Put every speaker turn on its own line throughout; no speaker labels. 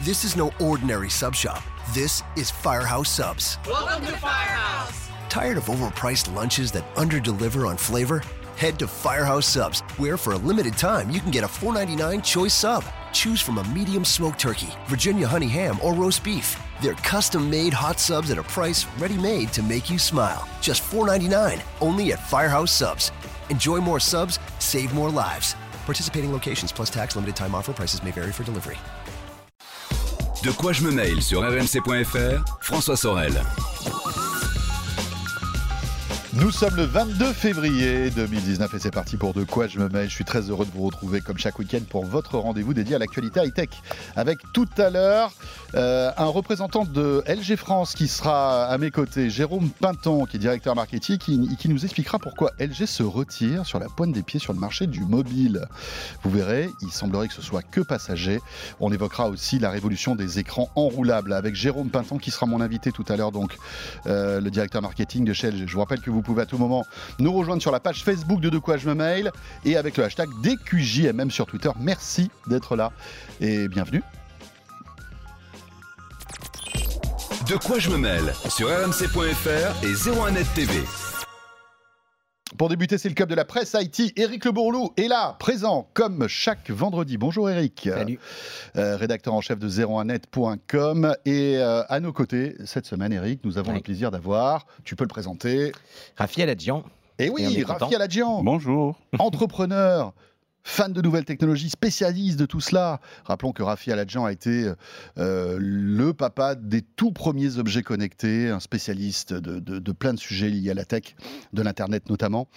This is no ordinary sub shop. This is Firehouse Subs.
Welcome to Firehouse.
Tired of overpriced lunches that underdeliver on flavor? Head to Firehouse Subs, where for a limited time you can get a $4.99 choice sub. Choose from a medium smoked turkey, Virginia honey ham, or roast beef. They're custom made hot subs at a price ready made to make you smile. Just $4.99, only at Firehouse Subs. Enjoy more subs, save more lives. Participating locations plus tax limited time offer prices may vary for delivery.
De quoi je me mail sur rmc.fr, François Sorel.
Nous sommes le 22 février 2019 et c'est parti pour De quoi je me mêle. Je suis très heureux de vous retrouver comme chaque week-end pour votre rendez-vous dédié à l'actualité high-tech. Avec tout à l'heure euh, un représentant de LG France qui sera à mes côtés, Jérôme Pinton, qui est directeur marketing, qui, qui nous expliquera pourquoi LG se retire sur la pointe des pieds sur le marché du mobile. Vous verrez, il semblerait que ce soit que passager. On évoquera aussi la révolution des écrans enroulables avec Jérôme Pinton qui sera mon invité tout à l'heure, donc euh, le directeur marketing de chez LG. Je vous rappelle que vous pouvez à tout moment nous rejoindre sur la page Facebook de De quoi je me mail et avec le hashtag DQJMM sur Twitter. Merci d'être là et bienvenue.
De quoi je me mêle sur rmc.fr et 01net TV.
Pour débuter, c'est le club de la presse IT. Éric Le Bourlou est là, présent, comme chaque vendredi. Bonjour Éric.
Salut.
Euh, rédacteur en chef de 01net.com. Et euh, à nos côtés, cette semaine, Éric, nous avons
Oui.
le plaisir d'avoir, tu peux le présenter. Et
Et on
oui. Rafi Aladjian,
Bonjour.
entrepreneur. Fan de nouvelles technologies, spécialiste de tout cela. Rappelons que Rafi Aladjian a été euh, le papa des tout premiers objets connectés, un spécialiste de, de- de plein de sujets liés à la tech, de l'Internet notamment.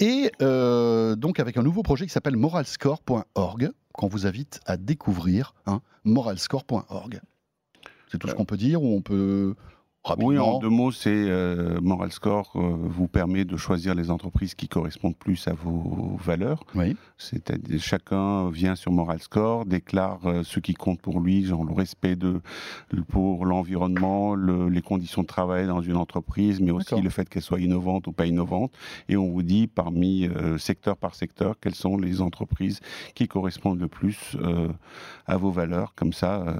Et euh, donc avec un nouveau projet qui s'appelle moralscore.org, qu'on vous invite à découvrir, hein, moralscore.org. C'est tout ce qu'on peut dire ou on peut rapidement
Oui, en deux mots, c'est euh, Moral Score euh, vous permet de choisir les entreprises qui correspondent plus à vos valeurs.
Oui.
C'est-à-dire chacun vient sur Moral Score, déclare euh, ce qui compte pour lui, genre le respect de pour l'environnement, le- les conditions de travail dans une entreprise, mais aussi le fait qu'elle soit innovante ou pas innovante. Et on vous dit parmi euh, secteur par secteur quelles sont les entreprises qui correspondent le plus à vos valeurs. Comme ça,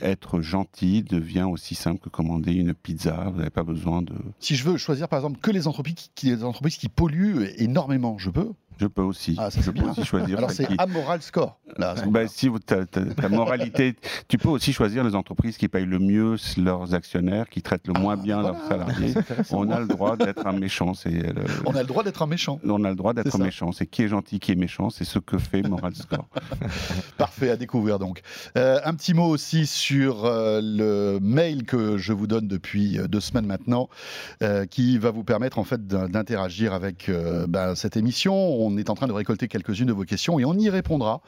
être gentil devient aussi simple que commander une pizza. Vous n'avez pas besoin de.
Si je veux choisir par exemple que les entreprises qui, les entreprises qui polluent énormément, je peux.
Je peux aussi.
Ah, ça, c'est
je peux
bien.
aussi choisir.
Alors c'est
qui-
amoral score. Là,
Ben, si vous, ta, moralité, tu peux aussi choisir les entreprises qui payent le mieux leurs actionnaires, qui traitent le moins
Ah,
bien
voilà.
leurs salariés. On a le droit d'être un méchant. C'est le-
On a le droit d'être un méchant.
on a le droit d'être méchant. C'est qui est gentil, qui est méchant. C'est ce que fait Moral Score.
Parfait à découvrir donc. Euh, un petit mot aussi sur euh, le mail que je vous donne depuis euh, deux semaines maintenant, euh, qui va vous permettre en fait d'in- d'interagir avec euh, ben, cette émission. On est en train de récolter quelques-unes de vos questions et on y répondra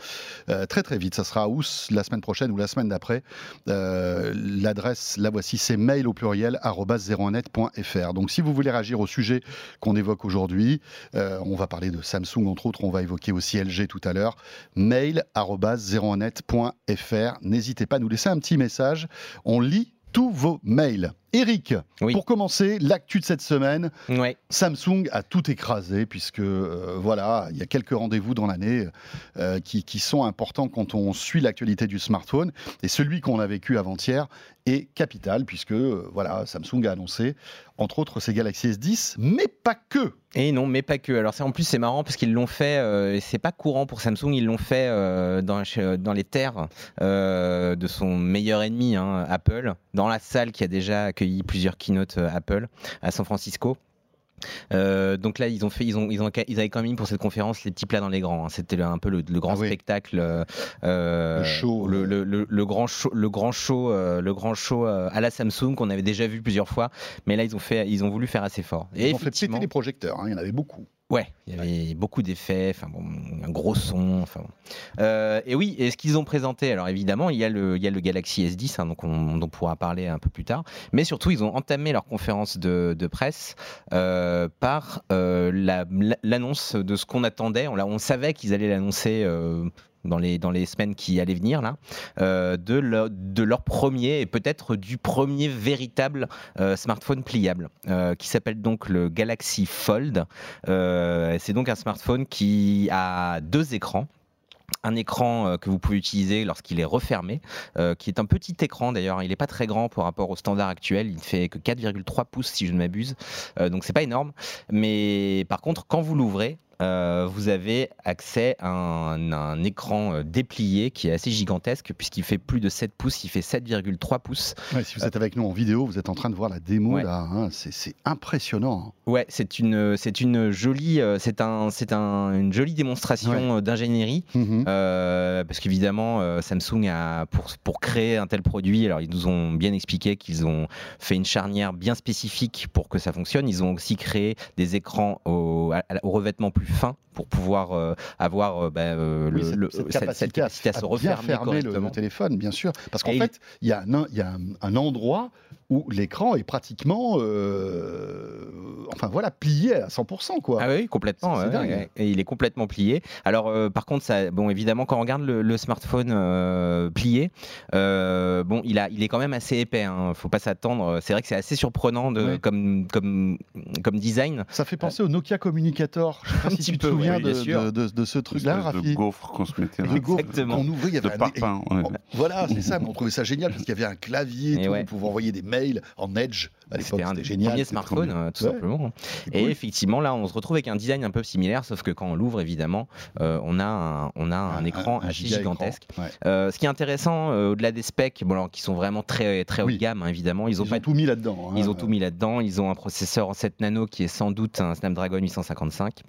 euh, très très vite. Ça sera ou la semaine prochaine ou la semaine d'après. Euh, L'adresse, la voici, c'est mail au pluriel arobase 01net.fr. Donc si vous voulez réagir au sujet qu'on évoque aujourd'hui, euh, on va parler de Samsung entre autres, on va évoquer aussi LG tout à l'heure mail 01net.fr. N'hésitez pas à nous laisser un petit message. On lit tous vos mails. Eric,
Oui.
pour commencer, l'actu de cette semaine,
Ouais.
Samsung a tout écrasé puisque euh, voilà, il y a quelques rendez-vous dans l'année euh, qui, qui sont importants quand on suit l'actualité du smartphone. Et celui qu'on a vécu avant-hier est capital puisque euh, voilà, Samsung a annoncé entre autres ses Galaxy S10, mais pas que.
Et non, mais pas que. Alors c'est en plus c'est marrant parce qu'ils l'ont fait. euh, c'est pas courant pour Samsung. Ils l'ont fait euh, dans, dans les terres euh, de son meilleur ennemi, hein, Apple, dans la salle qui a déjà accueilli plusieurs keynotes euh, Apple à San Francisco. Euh, donc là, ils ont fait, ils ont, ils ont, ils avaient quand même mis pour cette conférence les petits plats dans les grands. hein. C'était un peu le, le grand
Ah oui.
spectacle, euh,
Le show,
le, le- le- le grand show, le grand show, euh, le grand show à la Samsung qu'on avait déjà vu plusieurs fois. Mais là, ils ont fait, ils ont voulu faire assez fort.
Ils
Et
ont fait péter les projecteurs, hein, il y en avait beaucoup.
Ouais, il y avait beaucoup d'effets, enfin bon, un gros son, enfin bon. Euh, et oui, et ce qu'ils ont présenté, alors évidemment, il y a le, il y a le Galaxy S10, hein, donc on, dont on pourra parler un peu plus tard, mais surtout ils ont entamé leur conférence de, de presse euh, par euh, la- l'annonce de ce qu'on attendait. On savait qu'ils allaient l'annoncer. Euh, dans les, semaines qui allaient venir euh, de, leur, premier et peut-être du premier véritable euh, smartphone pliable, euh, qui s'appelle donc le Galaxy Fold. Euh, c'est donc un smartphone qui a deux écrans. un écran que vous pouvez utiliser lorsqu'il est refermé, qui est un petit écran d'ailleurs, il n'est pas très grand par rapport au standard actuel, il fait que 4,3 pouces si je ne m'abuse, donc c'est pas énorme, mais par contre quand vous l'ouvrez, euh, vous avez accès à un, écran euh, déplié qui est assez gigantesque puisqu'il fait plus de 7 pouces, il fait 7,3 pouces.
si vous êtes avec nous en vidéo, vous êt en train de voir la démo là, hein, c'est impressionnant.
Hein. Ouais, c'est une, c'est une jolie, euh, c'est un, c'est un, une jolie démonstration d'ingénierie mhm. parce qu'évidemment Samsung a pour pour créer un tel produit, alors ils nous ont bien expliqué qu'ils ont fait une charnière bien spécifique pour que ça fonctionne. Ils ont aussi créé des écrans au, au revêtement plus fin pour pouvoir euh, avoir euh, bah, euh,
le, cette, capacité à, se refermer le, téléphone, bien sûr. Parce qu'en fait, il y a, un, y a un, endroit où l'écran est pratiquement, enfin voilà, plié à 100%. Quoi.
Ah oui, complètement. et il est complètement plié. Alors, par contre, ça, bon, évidemment, quand on regarde le, smartphone plié, bon, il, a, il est quand même assez épais. Hein, faut pas s'attendre. C'est vrai que c'est assez surprenant de, comme, comme, comme design.
Ça fait penser au Nokia Communicator. Je sais pas si tu te souviens de, ce truc-là, Rafi.
De gaufre qu'on se mettait.
Exactement.
On ouvrait, il y avait un... Voilà, c'est ça. Mais on trouvait ça génial parce qu'il y avait un clavier, tout, on pouvait envoyer des mails en Edge.
C'était un génial. premier smartphone, euh, tout simplement. Et effectivement, là, on se retrouve avec un design un peu similaire, sauf que quand on l'ouvre, évidemment, euh, on a un, on a un, écran gigantesque. Euh, ce qui est intéressant, au-delà des specs, bon, qui sont vraiment très, très haut de gamme, hein, évidemment,
ils ont, pas... tout mis là-dedans.
Hein. Ils ont tout mis là-dedans. Ils ont un processeur en 7 nano qui est sans doute un Snapdragon 855.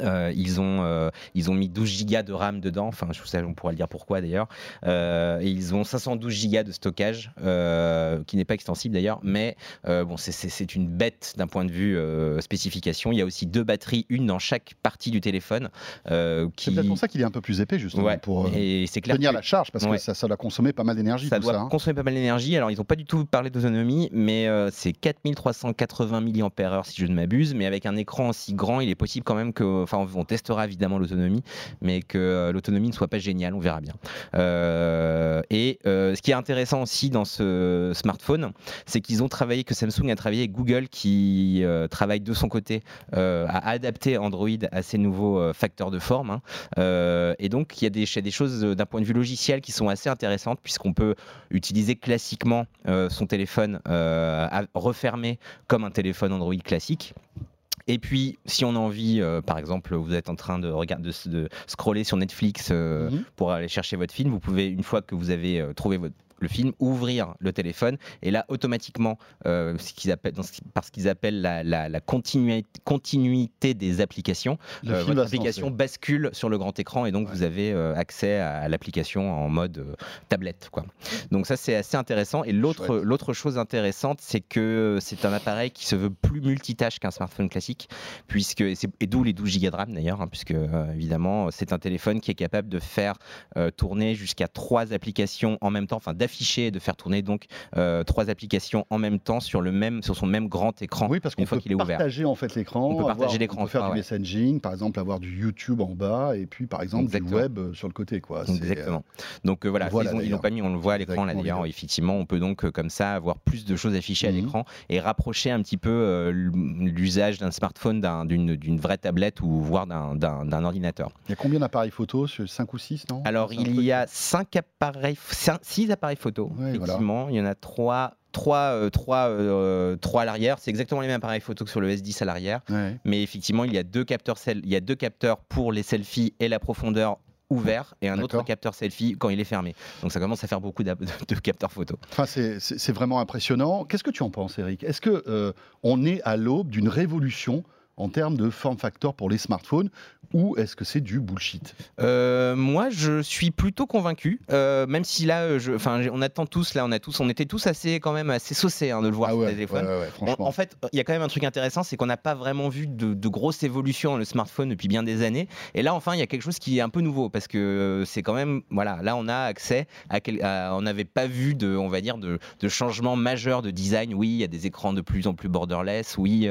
Euh, ils, ont, euh, ils ont mis 12 gigas de RAM dedans, enfin je sais, on pourrait le dire pourquoi d'ailleurs. Euh, et ils ont 512 gigas de stockage, qui n'est pas extensible d'ailleurs, mais bon, c'est une bête d'un point de vue spécification. Il y a aussi deux batteries, une dans chaque partie du téléphone.
qui... C'est peut-être pour ça qu'il est un peu plus épais justement, pour et clair tenir la charge, parce que ça, ça, doit consommer pas mal d'énergie.
Ça doit
hein.
consommer pas mal d'énergie. Alors ils n'ont pas du tout parlé d'autonomie, mais c'est 4380 mAh si je ne m'abuse, mais avec un écran aussi grand, il est possible quand même que enfin, on testera évidemment l'autonomie, mais que euh, l'autonomie ne soit pas géniale, on verra bien. Euh, et euh, ce qui est intéressant aussi dans ce smartphone, c'est qu'ils ont travaillé, que Samsung a travaillé avec Google, qui travaille de son côté à adapter Android à ces nouveaux facteurs de forme. Hein. et donc, il y a des, des choses d'un point de vue logiciel qui sont assez intéressantes, puisqu'on peut utiliser classiquement son téléphone refermé comme un téléphone Android classique. Et puis, si on a envie, euh, par exemple, vous êtes en train de, regarder, de, scroller sur Netflix euh, mhm. pour aller chercher votre film, vous pouvez, une fois que vous avez euh, trouvé votre le film, ouvrir le téléphone, et là, automatiquement, euh, ce qu'ils appellent, parce qu'ils appellent la, la, continuité, des applications, euh, votre application bascule sur le grand écran, et donc vous avez euh, accès à, l'application en mode tablette. Quoi. Donc ça, c'est assez intéressant. Et l'autre, l'autre chose intéressante, c'est que c'est un appareil qui se veut plus multitâche qu'un smartphone classique, puisque, et, d'où les 12 Go de RAM d'ailleurs, hein, puisque évidemment, c'est un téléphone qui est capable de faire tourner jusqu'à trois applications en même temps, enfin d'afficher et de faire tourner donc euh, trois applications en même temps sur le même sur son même grand écran.
Oui, parce qu'on peut qu'il est partager en fait l'écran.
On peut partager l'écran.
On peut faire du messaging, par exemple avoir du YouTube en bas et puis par exemple du web euh, sur le côté, quoi.
Exactement. Donc euh, voilà, ils, n'ont pas mis, on le voit à l'écran là d'ailleurs. Effectivement, on peut donc comme ça avoir plus de choses affichées à mhm. l'écran et rapprocher un petit peu l'usage d'un smartphone d'une vraie tablette ou voire d'un ordinateur.
Il y a combien d'appareils photo? 5 ou 6 non?
Alors il y a 5 appareils, 6 appareils photo. effectivement, il y en a trois. Trois, euh, trois, euh, trois à l'arrière, c'est exactement les mêmes appareils photo que sur le S10 à l'arrière, mais effectivement il y a deux capteurs, il y a deux capteurs pour les selfies et la profondeur ouvert et un autre capteur selfie quand il est fermé. Donc ça commence à faire beaucoup de, capteurs photo.
Enfin, c'est vraiment impressionnant. Qu'est-ce que tu en penses, Eric? Est-ce que euh, on est à l'aube d'une révolution en termes de form factor pour les smartphones ou est-ce que c'est du bullshit?
Euh, Moi, je suis plutôt convaincu, euh, même si là, je, on attend tous, là, on a tous, on était tous assez quand même assez saucés hein, de le voir ah sur les téléphones. en, fait, il y a quand même un truc intéressant, c'est qu'on n'a pas vraiment vu de, de, grosses évolutions dans le smartphone depuis bien des années. Et là, enfin, il y a quelque chose qui est un peu nouveau parce que euh, c'est quand même, voilà, là, on a accès à, on n'avait pas vu de, on va dire, de, de changements majeurs de design. Oui, il y a des écrans de plus en plus borderless. Oui,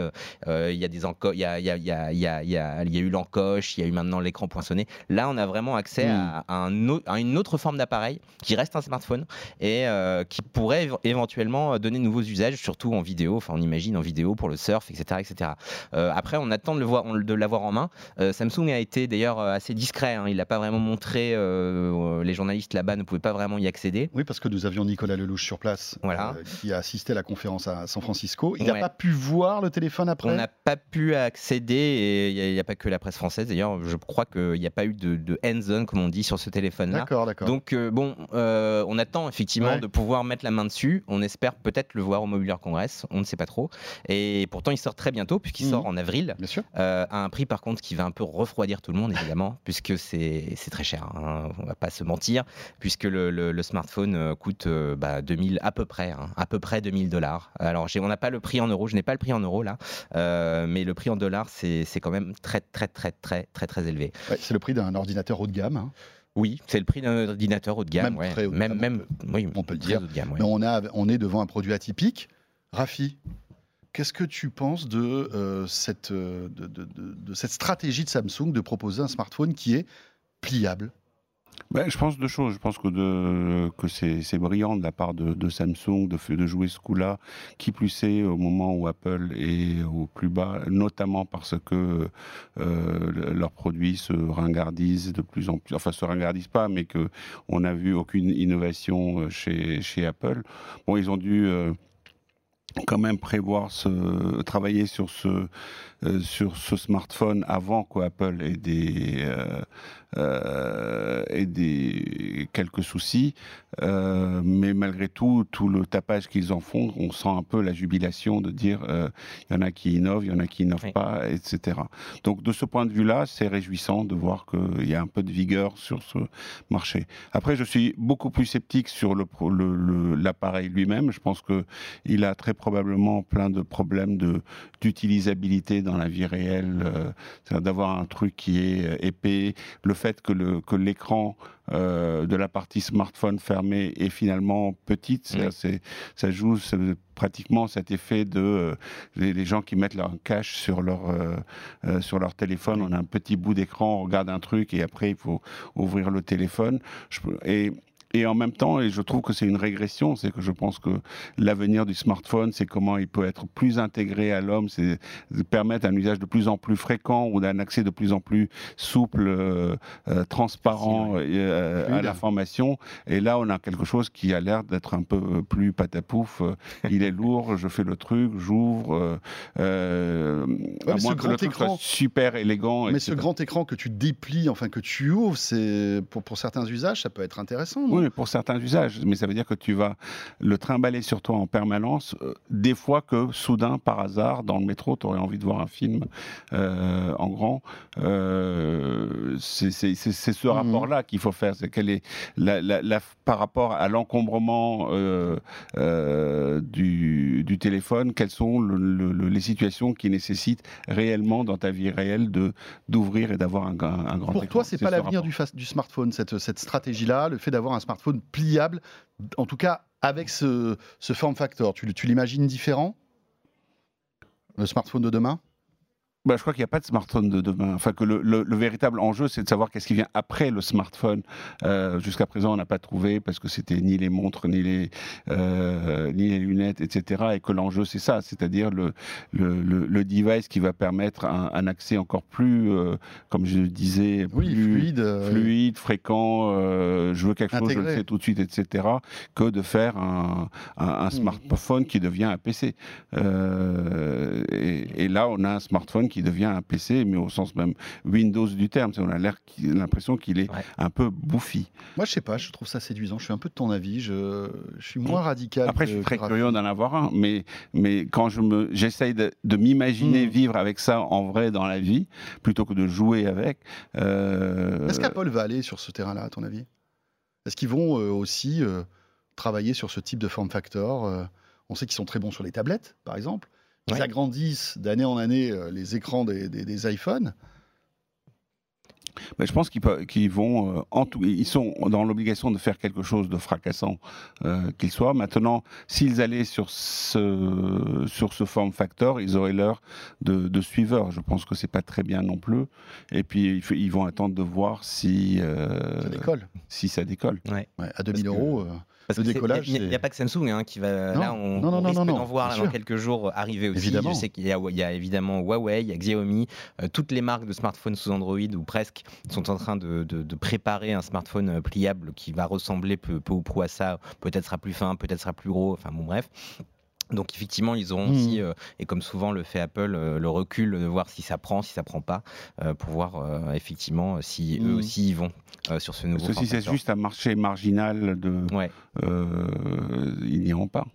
il y a des a, il y a- il y a- il y a- il y a- il y a eu l'encoche, il y a eu maintenant l'écran poinçonné. Là, on a vraiment accès à, à un au- à une autre forme d'appareil qui reste un smartphone et euh, qui pourrait éve- éventuellement donner de nouveaux usages, surtout en vidéo. Enfin, on imagine en vidéo pour le surf, etc., etc. Euh, après, on attend de le voir, de l'avoir en main. Euh, Samsung a été d'ailleurs euh, assez discret. hein. Il n'a pas vraiment montré. euh, les journalistes là-bas ne pouvaient pas vraiment y accéder.
Oui, parce que nous avions Nicolas Lelouch sur place,
Voilà.
euh, qui a assisté à la conférence à San Francisco. Il n'a
Ouais.
pas pu voir le téléphone après?
On n'a pas pu accéder, et il n'y a, pas que la presse française d'ailleurs, je crois qu'il n'y a pas eu de, de hands-on, comme on dit, sur ce téléphone-là.
D'accord, d'accord.
Donc, euh, bon, euh, on attend effectivement
Ouais.
de pouvoir mettre la main dessus. On espère peut-être le voir au Mobile Congress, on ne sait pas trop. Et pourtant, il sort très bientôt, puisqu'il
Mhm.
sort en avril.
Bien sûr.
Euh, à un prix par contre qui va un peu refroidir tout le monde évidemment puisque c'est c'est très cher hein, on va pas se mentir puisque le, le- le smartphone coûte euh, bah, 2000 à peu près hein, à peu près 2000 dollars alors j'ai- on n'a pas le prix en euros je n'ai pas le prix en euros là mais le prix en dollars c'est quand même très très très très très très élevé
Ouais, c'est le prix d'un ordinateur haut de gamme. hein.
oui c'est le prix d'un ordinateur haut de gamme
Même
ouais.
très haut de
même
gamme,
même oui
on peut le dire.
haut de gamme, ouais.
Mais on, a, on est devant un produit atypique. Rafi, qu'est-ce que tu penses de, euh, cette, euh, de, de- de- de cette stratégie de Samsung de proposer un smartphone qui est pliable?
Ben, je pense deux choses. Je pense que, c'est brillant de la part de, Samsung de, jouer ce coup-là, qui plus est au moment où Apple est au plus bas, notamment parce que euh, le- leurs produits se ringardisent de plus en plus. Enfin, se ringardisent pas, mais que on n'a vu aucune innovation euh, chez, Apple. Bon, ils ont dû euh, quand même prévoir travailler sur ce, euh, sur ce smartphone avant qu'Apple ait des, euh, euh, ait des quelques soucis. Mais malgré tout, tout le tapage qu'ils en font, on sent un peu la jubilation de dire il y en a qui innovent, il y en a qui innovent
Oui.
pas, etc. Donc de ce point de vue-là, c'est réjouissant de voir qu'il y a un peu de vigueur sur ce marché. Après, je suis beaucoup plus sceptique sur le pro- le- le- l'appareil lui-même. Je pense que il a très probablement plein de problèmes de d'utilisabilité dans la vie réelle, euh, d'avoir un truc qui est euh, épais, le fait que le que l'écran euh, de la partie smartphone fermée est finalement petite,
Oui.
ça joue pratiquement cet effet de euh, les, les gens qui mettent leur cache sur leur euh, euh, sur leur téléphone, on a un petit bout d'écran, on regarde un truc et après il faut ouvrir le téléphone. Je et et en même temps, et je trouve que c'est une régression, c'est que je pense que l'avenir du smartphone, c'est comment il peut être plus intégré à l'homme, c'est permettre un usage de plus en plus fréquent ou d'un accès de plus en plus souple, euh, euh, transparent euh, à l'information. Et là, on a quelque chose qui a l'air d'être un peu plus patapouf. Euh, Il est lourd, je fais le truc, j'ouvre. Euh, euh, à moins que
grand
le truc
écran-
soit super élégant.
Mais
etc.
ce grand écran que tu déplies, enfin que tu ouvres, c'est pour, pour certains usages, ça peut être intéressant.
Oui, mais pour certains usages. Mais ça veut dire que tu vas le trimballer sur toi en permanence. euh, des fois que, soudain, par hasard, dans le métro, tu aurais envie de voir un film euh, en grand. Euh, c'est ce
Mhm.
rapport-là qu'il faut faire. C'est quelle est la, la- la- par rapport à l'encombrement du, du téléphone, quelles sont le- le- le- les situations qui nécessitent réellement dans ta vie réelle de d'ouvrir et d'avoir un, un- un grand
Pour
écran.
toi, c'est pas
ce
l'avenir du smartphone, cette, cette stratégie-là, le fait d'avoir un smartphone pliable, en tout cas avec ce, form factor. Tu, tu l'imagines différent Le smartphone de demain?
Bah, je crois qu'il n'y a pas de smartphone de demain. Enfin, que le, le- le véritable enjeu, c'est de savoir qu'est-ce qui vient après le smartphone. Euh, Jusqu'à présent, on n'a pas trouvé parce que c'était ni les montres, ni les, euh, ni les lunettes, etc. Et que l'enjeu, c'est ça, c'est-à-dire le, le, device qui va permettre un, un accès encore plus, euh, comme je le disais,
Oui, fluide.
fluide, fréquent, je veux quelque chose, je le fais tout de suite, etc., que de faire un, un- un
Mhm.
smartphone qui devient un PC. Et, et là, on a un smartphone qui devient un PC, mais au sens même Windows du terme. On a l'air qui- l'impression qu'il est
Ouais.
un peu bouffi.
Moi, je sais pas, je trouve ça séduisant. Je suis un peu de ton avis. Je, je suis moins radical.
Après, je suis très curieux d'en avoir un, mais, mais quand je me, j'essaye de, de m'imaginer
Mhm.
vivre avec ça en vrai dans la vie, plutôt que de jouer avec. euh,
Est-ce qu'Apple va aller sur ce terrain-là, à ton avis Est-ce qu'ils vont euh, aussi euh, travailler sur ce type de form factor euh, On sait qu'ils sont très bons sur les tablettes, par exemple. Ils
Ouais.
agrandissent d'année en année euh, les écrans des, des- des iPhones.
Mais je pense qu'ils vont, euh, en tout, ils sont dans l'obligation de faire quelque chose de fracassant euh, qu'il soit. Maintenant, s'ils allaient sur ce sur ce form factor, ils auraient l'heure de, de suiveurs. Je pense que c'est pas très bien non plus. Et puis ils vont attendre de voir si euh,
Ça décolle.
si ça décolle.
Ouais, à 2000
Parce que-
euros. euh,
Parce
Le décollage,
il n'y a, pas que Samsung hein, qui va.
Non,
là, on,
non, non,
on
non,
risque d'en voir là, dans quelques jours arriver aussi.
Évidemment.
Je sais qu'il y, a- il y a évidemment Huawei, il y a Xiaomi, euh, toutes les marques de smartphones sous Android ou presque sont en train de, de- de préparer un smartphone euh, pliable qui va ressembler peu, peu ou prou à ça. Peut-être sera plus fin, peut-être sera plus gros. Enfin bon, bref. Donc effectivement, ils auront aussi, euh, et comme souvent le fait Apple, euh, le recul de voir si ça prend, si ça prend pas, euh, pour voir euh, effectivement si eux
Mhm.
aussi ils vont euh, sur ce nouveau.
Parce que si c'est juste un marché marginal de,
Ouais.
euh, ils n'iront pas.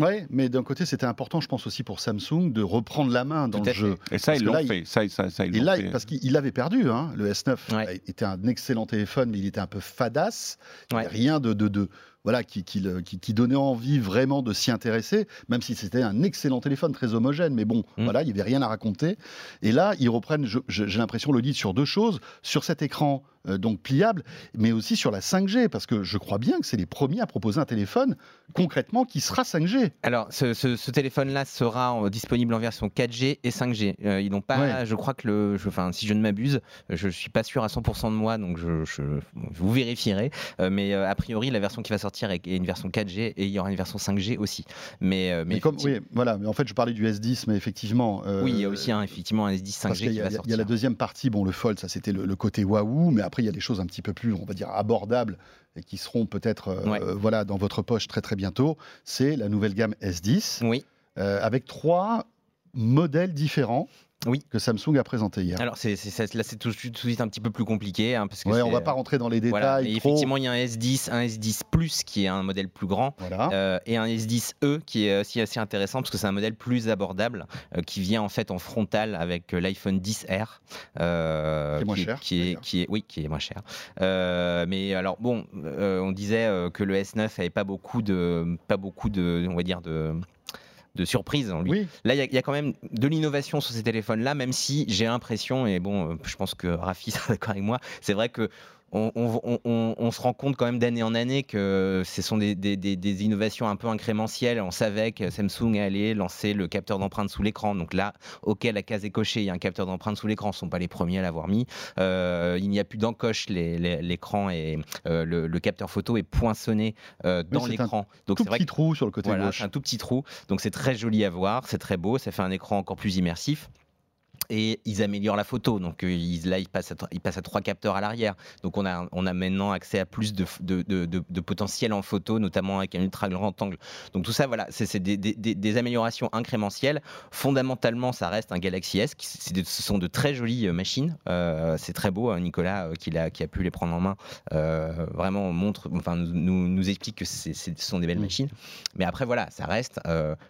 Ouais, mais d'un côté, c'était important, je pense aussi pour Samsung, de reprendre la main dans le jeu.
Et ça, ils l'ont fait. Ça, ça, ça, ils
Et là,
fait.
parce qu'il avait perdu, hein, le S9
Ouais.
était un excellent téléphone, mais il était un peu fadasse. Y
Ouais.
rien de, de, de- voilà, qui, qui, le- qui- qui donnait envie vraiment de s'y intéresser, même si c'était un excellent téléphone, très homogène. Mais bon,
Mm.
voilà, il n'y avait rien à raconter. Et là, ils reprennent, j'ai l'impression, le lead sur deux choses, sur cet écran euh, donc pliable, mais aussi sur la 5G, parce que je crois bien que c'est les premiers à proposer un téléphone concrètement qui sera 5G.
Alors, ce, ce- ce téléphone-là sera en- disponible en version 4G et 5G. Euh, ils n'ont pas,
Ouais.
je crois que le, je- enfin, si je ne m'abuse, je suis pas sûr à 100% de moi, donc je, je- vous vérifierez. Euh, mais euh, a priori, la version qui va sortir est, est une version 4G et il y aura une version 5G aussi. Mais, euh, mais,
Mais, comme, oui, voilà, mais en fait, je parlais du S10, mais effectivement. euh,
oui, il y a aussi un, effectivement un S10
Parce
5G
qu'il
qui va
il y a- il y
sortir.
a la deuxième partie, bon, le Fold, ça c'était le, le côté waouh, mais après il y a des choses un petit peu plus, on va dire, abordables et qui seront peut-être euh,
Ouais.
voilà, dans votre poche très très bientôt. C'est la nouvelle gamme S10
Oui.
euh, avec trois modèles différents
Oui.
que Samsung a présenté hier.
Alors, c'est, c'est- c'est- là, c'est tout, tout de suite un petit peu plus compliqué. hein, parce que
ouais, on
c'est-
va pas rentrer dans les détails.
Voilà. Mais
trop.
effectivement, il y a un S10, un S10 Plus qui est un modèle plus grand.
Voilà.
Euh, et un S10e qui est aussi assez intéressant parce que c'est un modèle plus abordable euh, qui vient en fait en frontal avec euh, l'iPhone 10R euh,
Qui est moins cher,
qui est,
d'ailleurs.
qui est oui qui est moins cher mais alors bon on disait que le S9 avait pas beaucoup de pas beaucoup de on va dire de de surprises en lui.
oui,
Là, il y, y a quand même de l'innovation sur ces téléphones-là, même si j'ai l'impression, et bon, euh, je pense que Rafi sera d'accord avec moi, c'est vrai que on, on- on- on- on se rend compte quand même d'année en année que ce sont des, des- des- des innovations un peu incrémentielles. On savait que Samsung allait lancer le capteur d'empreinte sous l'écran. Donc là, ok, la case est cochée, il y a un capteur d'empreinte sous l'écran. Ce ne sont pas les premiers à l'avoir mis. Euh, il n'y a plus d'encoche, l'écran et euh, le, le capteur photo est poinçonné euh, dans l'écran. Donc c'est vrai
petit
que
trou sur le côté
voilà,
gauche.
un tout petit trou. Donc c'est très joli à voir, c'est très beau, ça fait un écran encore plus immersif. Et ils améliorent la photo. Donc euh, ils, là, ils passent, à, tr- ils passent à trois capteurs à l'arrière. Donc on a, on a maintenant accès à plus de, f- de, de- de- de potentiel en photo, notamment avec un ultra grand angle. Donc tout ça, voilà, c'est des, des- des- des améliorations incrémentielles. Fondamentalement, ça reste un Galaxy S. Qui, ce sont de très jolies euh, machines. Euh, c'est très beau, hein, Nicolas, euh, qui, a, qui a pu les prendre en main. euh, vraiment montre, enfin nous, explique que ce sont des belles
Mm.
machines. Mais après, voilà, ça reste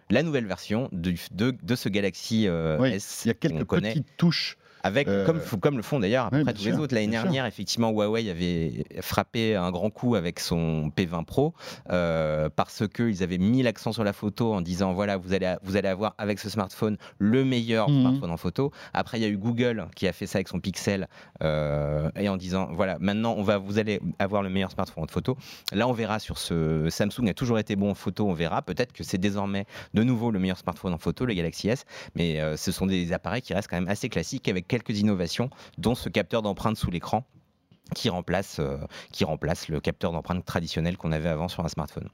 la nouvelle version de, de, de ce Galaxy
Oui,
S.
Il y a quelques. Petites touches.
Avec,
Euh,
comme, comme le font d'ailleurs à peu
oui,
près
bien
tous les autres. L'année
sûr.
dernière, effectivement, Huawei avait frappé un grand coup avec son P20 Pro euh, parce qu'ils avaient mis l'accent sur la photo en disant voilà, vous allez, vous allez avoir avec ce smartphone le meilleur
Mhm.
smartphone en photo. Après, il y a eu Google qui a fait ça avec son Pixel euh, et en disant voilà, maintenant, on va, vous allez avoir le meilleur smartphone en photo. Là, on verra sur ce Samsung a toujours été bon en photo, on verra. Peut-être que c'est désormais de nouveau le meilleur smartphone en photo, le Galaxy S. Mais euh, ce sont des appareils qui restent quand même assez classiques avec quelques innovations, dont ce capteur d'empreinte sous l'écran qui remplace, euh, qui remplace le capteur d'empreinte traditionnel qu'on avait avant sur un smartphone.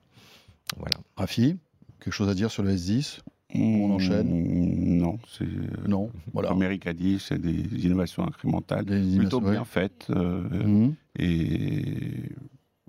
Voilà.
Rafi, quelque chose à dire sur le S10 On enchaîne
Mm, Non, c'est.
Non, voilà.
Eric a dit, c'est des innovations incrémentales,
Des
plutôt
innovations,
bien
ouais.
faites. euh,
Mhm.
Et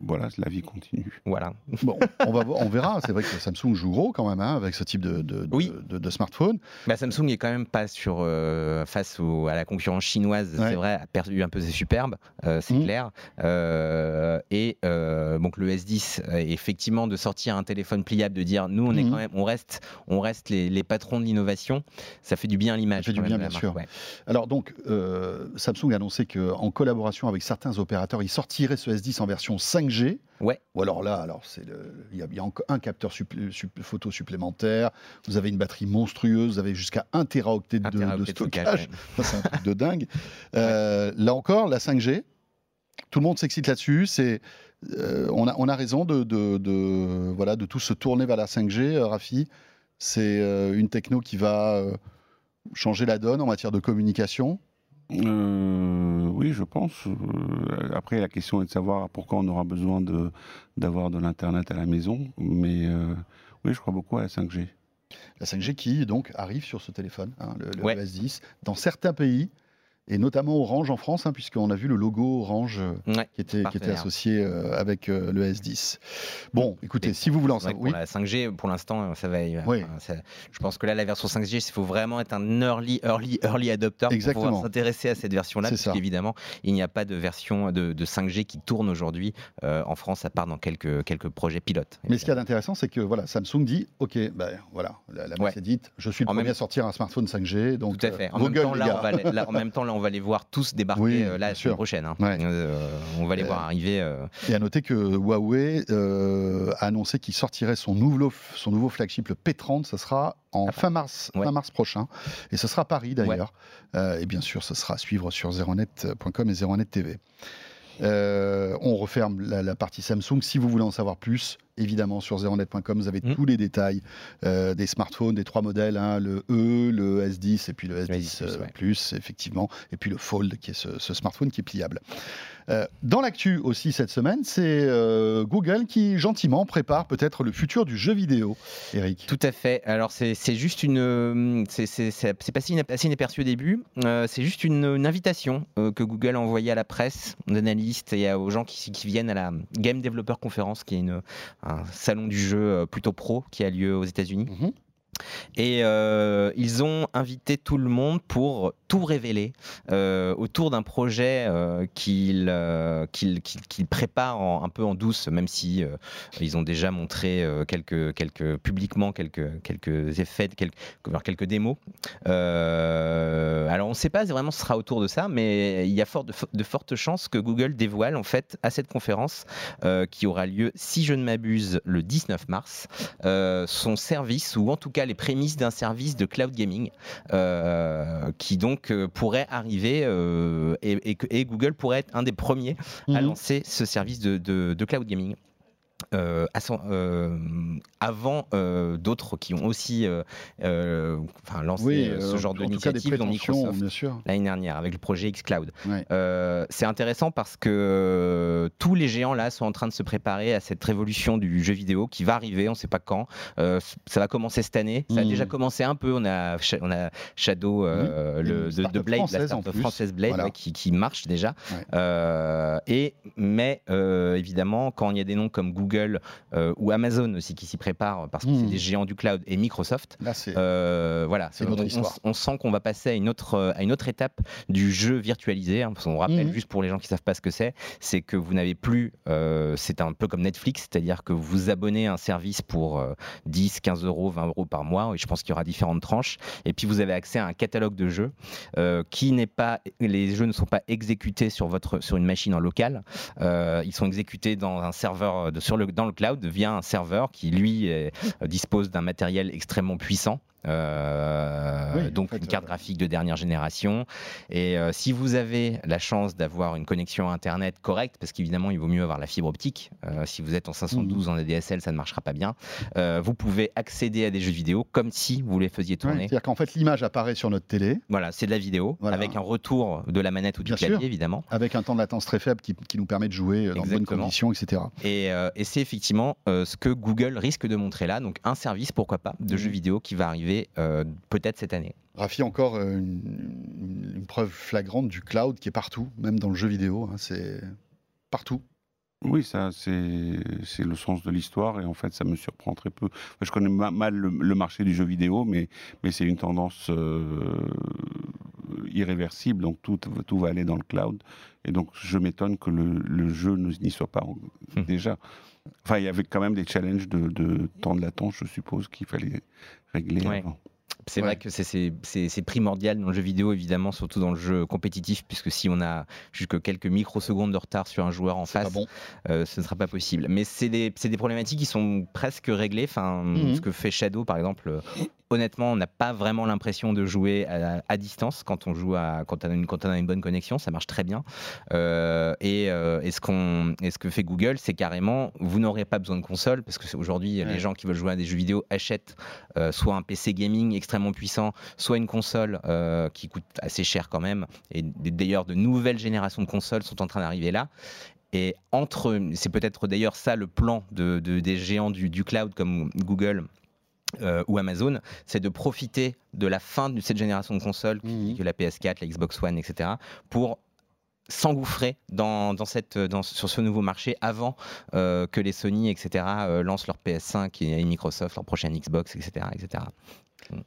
voilà, la vie continue.
voilà.
Bon, on, va, voir- on verra. C'est vrai que Samsung joue gros quand même hein, avec ce type de, de,
Oui.
de- de smartphone.
Bah, Samsung est quand même pas sur euh, face au- à la concurrence chinoise.
Ouais.
C'est vrai, a perdu un peu ses superbes, euh, c'est
Mhm.
clair. Euh, et euh, donc le S10, euh, effectivement, de sortir un téléphone pliable, de dire nous on est
Mhm.
quand même, on reste, on reste les, les patrons de l'innovation. Ça fait du bien à l'image.
Ça fait du bien, bien sûr.
ouais.
Alors donc, euh, Samsung a annoncé qu'en collaboration avec certains opérateurs, il sortirait ce S10 en version 5G 5G.
Ouais.
Ou alors là, alors c'est il y, a encore un capteur photo supplémentaire. Vous avez une batterie monstrueuse. Vous avez jusqu'à 1 teraoctet de, stockage. c'est un truc de dingue. Euh, là encore, la 5G. Tout le monde s'excite là-dessus. C'est euh, on, a, on a raison de, de, voilà, de tous se tourner vers la 5G, euh, Rafi. C'est une techno qui va changer la donne en matière de communication.
Euh, oui, je pense. Euh, après, la question est de savoir pourquoi on aura besoin d'avoir de l'Internet à la maison. Mais euh, oui, je crois beaucoup à la 5G.
La 5G qui, donc, arrive sur ce téléphone, hein, le, le S10. Dans certains pays, et notamment Orange en France, hein, puisqu'on a vu le logo Orange euh, qui, était, qui était associé euh, avec euh, le S10. Bon, écoutez, si vous voulez en
savoir. Oui. La 5G, pour l'instant, ça va. Oui. je pense que là, la version 5G, il faut vraiment être un early, early, early adopter pour pouvoir s'intéresser à cette version-là, parce qu'évidemment, il n'y a pas de version de, 5G qui tourne aujourd'hui en France, à part dans quelques, quelques projets pilotes.
Mais ce qui est intéressant, c'est que voilà, Samsung dit OK, ben, voilà, la, la est dite, je suis le premier à sortir un smartphone 5G. Donc,
Tout à fait. En, même temps, là, en même temps, là, on va les voir tous débarquer euh, la semaine prochaine. Hein. Euh, on va les voir arriver. Euh.
Et à noter que Huawei a annoncé qu'il sortirait son nouveau, son nouveau flagship, le P30, ce sera en fin mars, fin mars prochain. Et ce sera Paris d'ailleurs. et bien sûr, ce sera à suivre sur zeronet.com et Zeronet TV. on referme la, partie Samsung. Si vous voulez en savoir plus, évidemment sur zeronet.com. Vous avez mmh. tous les détails euh, des smartphones, des trois modèles, hein, le E, le S10 et puis le S10, euh, Plus, effectivement, et puis le Fold, qui est ce, smartphone qui est pliable. Euh, dans l'actu aussi cette semaine, c'est Google qui gentiment prépare peut-être le futur du jeu vidéo. Eric.
Tout à fait. Alors c'est juste une, c'est passé inaperçu au début. c'est juste une, invitation que Google a envoyée à la presse, aux analystes et aux gens qui, qui, viennent à la Game Developer Conference, qui est une, un salon du jeu euh, plutôt pro qui a lieu aux États-Unis. Mhm. Et euh, ils ont invité tout le monde pour tout révéler euh, autour d'un projet euh, qu'ils préparent un peu en douce, même si ils ont déjà montré publiquement quelques, effets, quelques, démos. alors on ne sait pas vraiment ce sera autour de ça, mais il y a de, de, fortes chances que Google dévoile en fait à cette conférence qui aura lieu, si je ne m'abuse, le 19 mars, son service ou en tout cas les prémices d'un service de cloud gaming euh, qui donc euh, pourrait arriver euh, et, et, Google pourrait être un des premiers à mhm. lancer ce service de, de cloud gaming. Euh, euh, avant euh, d'autres qui ont aussi lancé ce genre d'initiative, dont Microsoft l'année dernière avec le projet xCloud. c'est intéressant parce que tous les géants là sont en train de se préparer à cette révolution du jeu vidéo qui va arriver, on ne sait pas quand. ça va commencer cette année. Ça a hmm. déjà commencé un peu. On a, on a Shadow, le, de, Blade, la startup française Blade, qui, qui, marche déjà. et mais évidemment, quand il y a des noms comme Google Google euh, ou Amazon aussi qui s'y préparent parce que c'est hmm. des géants du cloud et Microsoft. Euh, voilà, c'est on, sent qu'on va passer à une autre à une autre étape du jeu virtualisé. Hein, on rappelle hmm. juste pour les gens qui savent pas ce que c'est, c'est que vous n'avez plus, euh, c'est un peu comme Netflix, c'est-à-dire que vous vous abonnez à un service pour 10, 15 euros, 20 euros par mois. Et je pense qu'il y aura différentes tranches. Et puis vous avez accès à un catalogue de jeux qui n'est pas, les jeux ne sont pas exécutés sur votre sur une machine en local. ils sont exécutés dans un serveur de, sur dans le cloud via un serveur qui, lui, dispose d'un matériel extrêmement puissant euh, donc une carte graphique de dernière génération. Et euh, si vous avez la chance d'avoir une connexion Internet correcte, parce qu'évidemment il vaut mieux avoir la fibre optique, euh, si vous êtes en 512 mmh. en ADSL ça ne marchera pas bien, vous pouvez accéder à des jeux vidéo comme si vous les faisiez tourner.
C'est-à-dire qu'en fait l'image apparaît sur notre télé.
Voilà, c'est de la vidéo, avec un retour de la manette ou du clavier évidemment.
Avec un temps de latence très faible qui, nous permet de jouer dans de bonnes conditions, etc.
Et, et c'est effectivement ce que Google risque de montrer là, donc un service pourquoi pas de mmh. jeux vidéo qui va arriver euh, peut-être cette année.
Rafi, encore euh, une, preuve flagrante du cloud qui est partout, même dans le jeu vidéo. Hein, c'est partout.
Oui, ça, c'est le sens de l'histoire et en fait, ça me surprend très peu. je connais mal le, marché du jeu vidéo, mais, mais c'est une tendance euh, irréversible, donc tout, tout va aller dans le cloud. Et donc, je m'étonne que le, jeu n'y soit pas hum. déjà. Enfin, il y avait quand même des challenges de, temps de latence, je suppose, qu'il fallait régler avant
C'est
Ouais.
vrai que c'est- primordial dans le jeu vidéo, évidemment, surtout dans le jeu compétitif, puisque si on a jusque quelques microsecondes de retard sur un joueur en face,
bon.
euh, ce ne sera pas possible. Mais c'est des, problématiques qui sont presque réglées. Enfin,
Mhm.
Ce que fait Shadow, par exemple, euh, honnêtement, on n'a pas vraiment l'impression de jouer à, à distance quand on joue à, quand on a une, quand on a une bonne connexion. Ça marche très bien. Euh, et, euh, et ce qu'on, et ce que fait Google, c'est carrément, vous n'aurez pas besoin de console, parce que c'est- aujourd'hui,
Ouais.
les gens qui veulent jouer à des jeux vidéo achètent euh, soit un PC gaming extrêmement puissant, soit une console euh, qui coûte assez cher quand même. Et d'ailleurs, de nouvelles générations de consoles sont en train d'arriver là. Et entre, c'est peut-être d'ailleurs ça le plan de, de- des géants du, du cloud comme Google euh, ou Amazon, c'est de profiter de la fin de cette génération de consoles, que la PS4, la Xbox One, etc., pour s'engouffrer dans, dans cette, dans, sur ce nouveau marché avant euh, que les Sony, etc., euh, lancent leur PS5 et Microsoft, leur prochaine Xbox, etc. etc.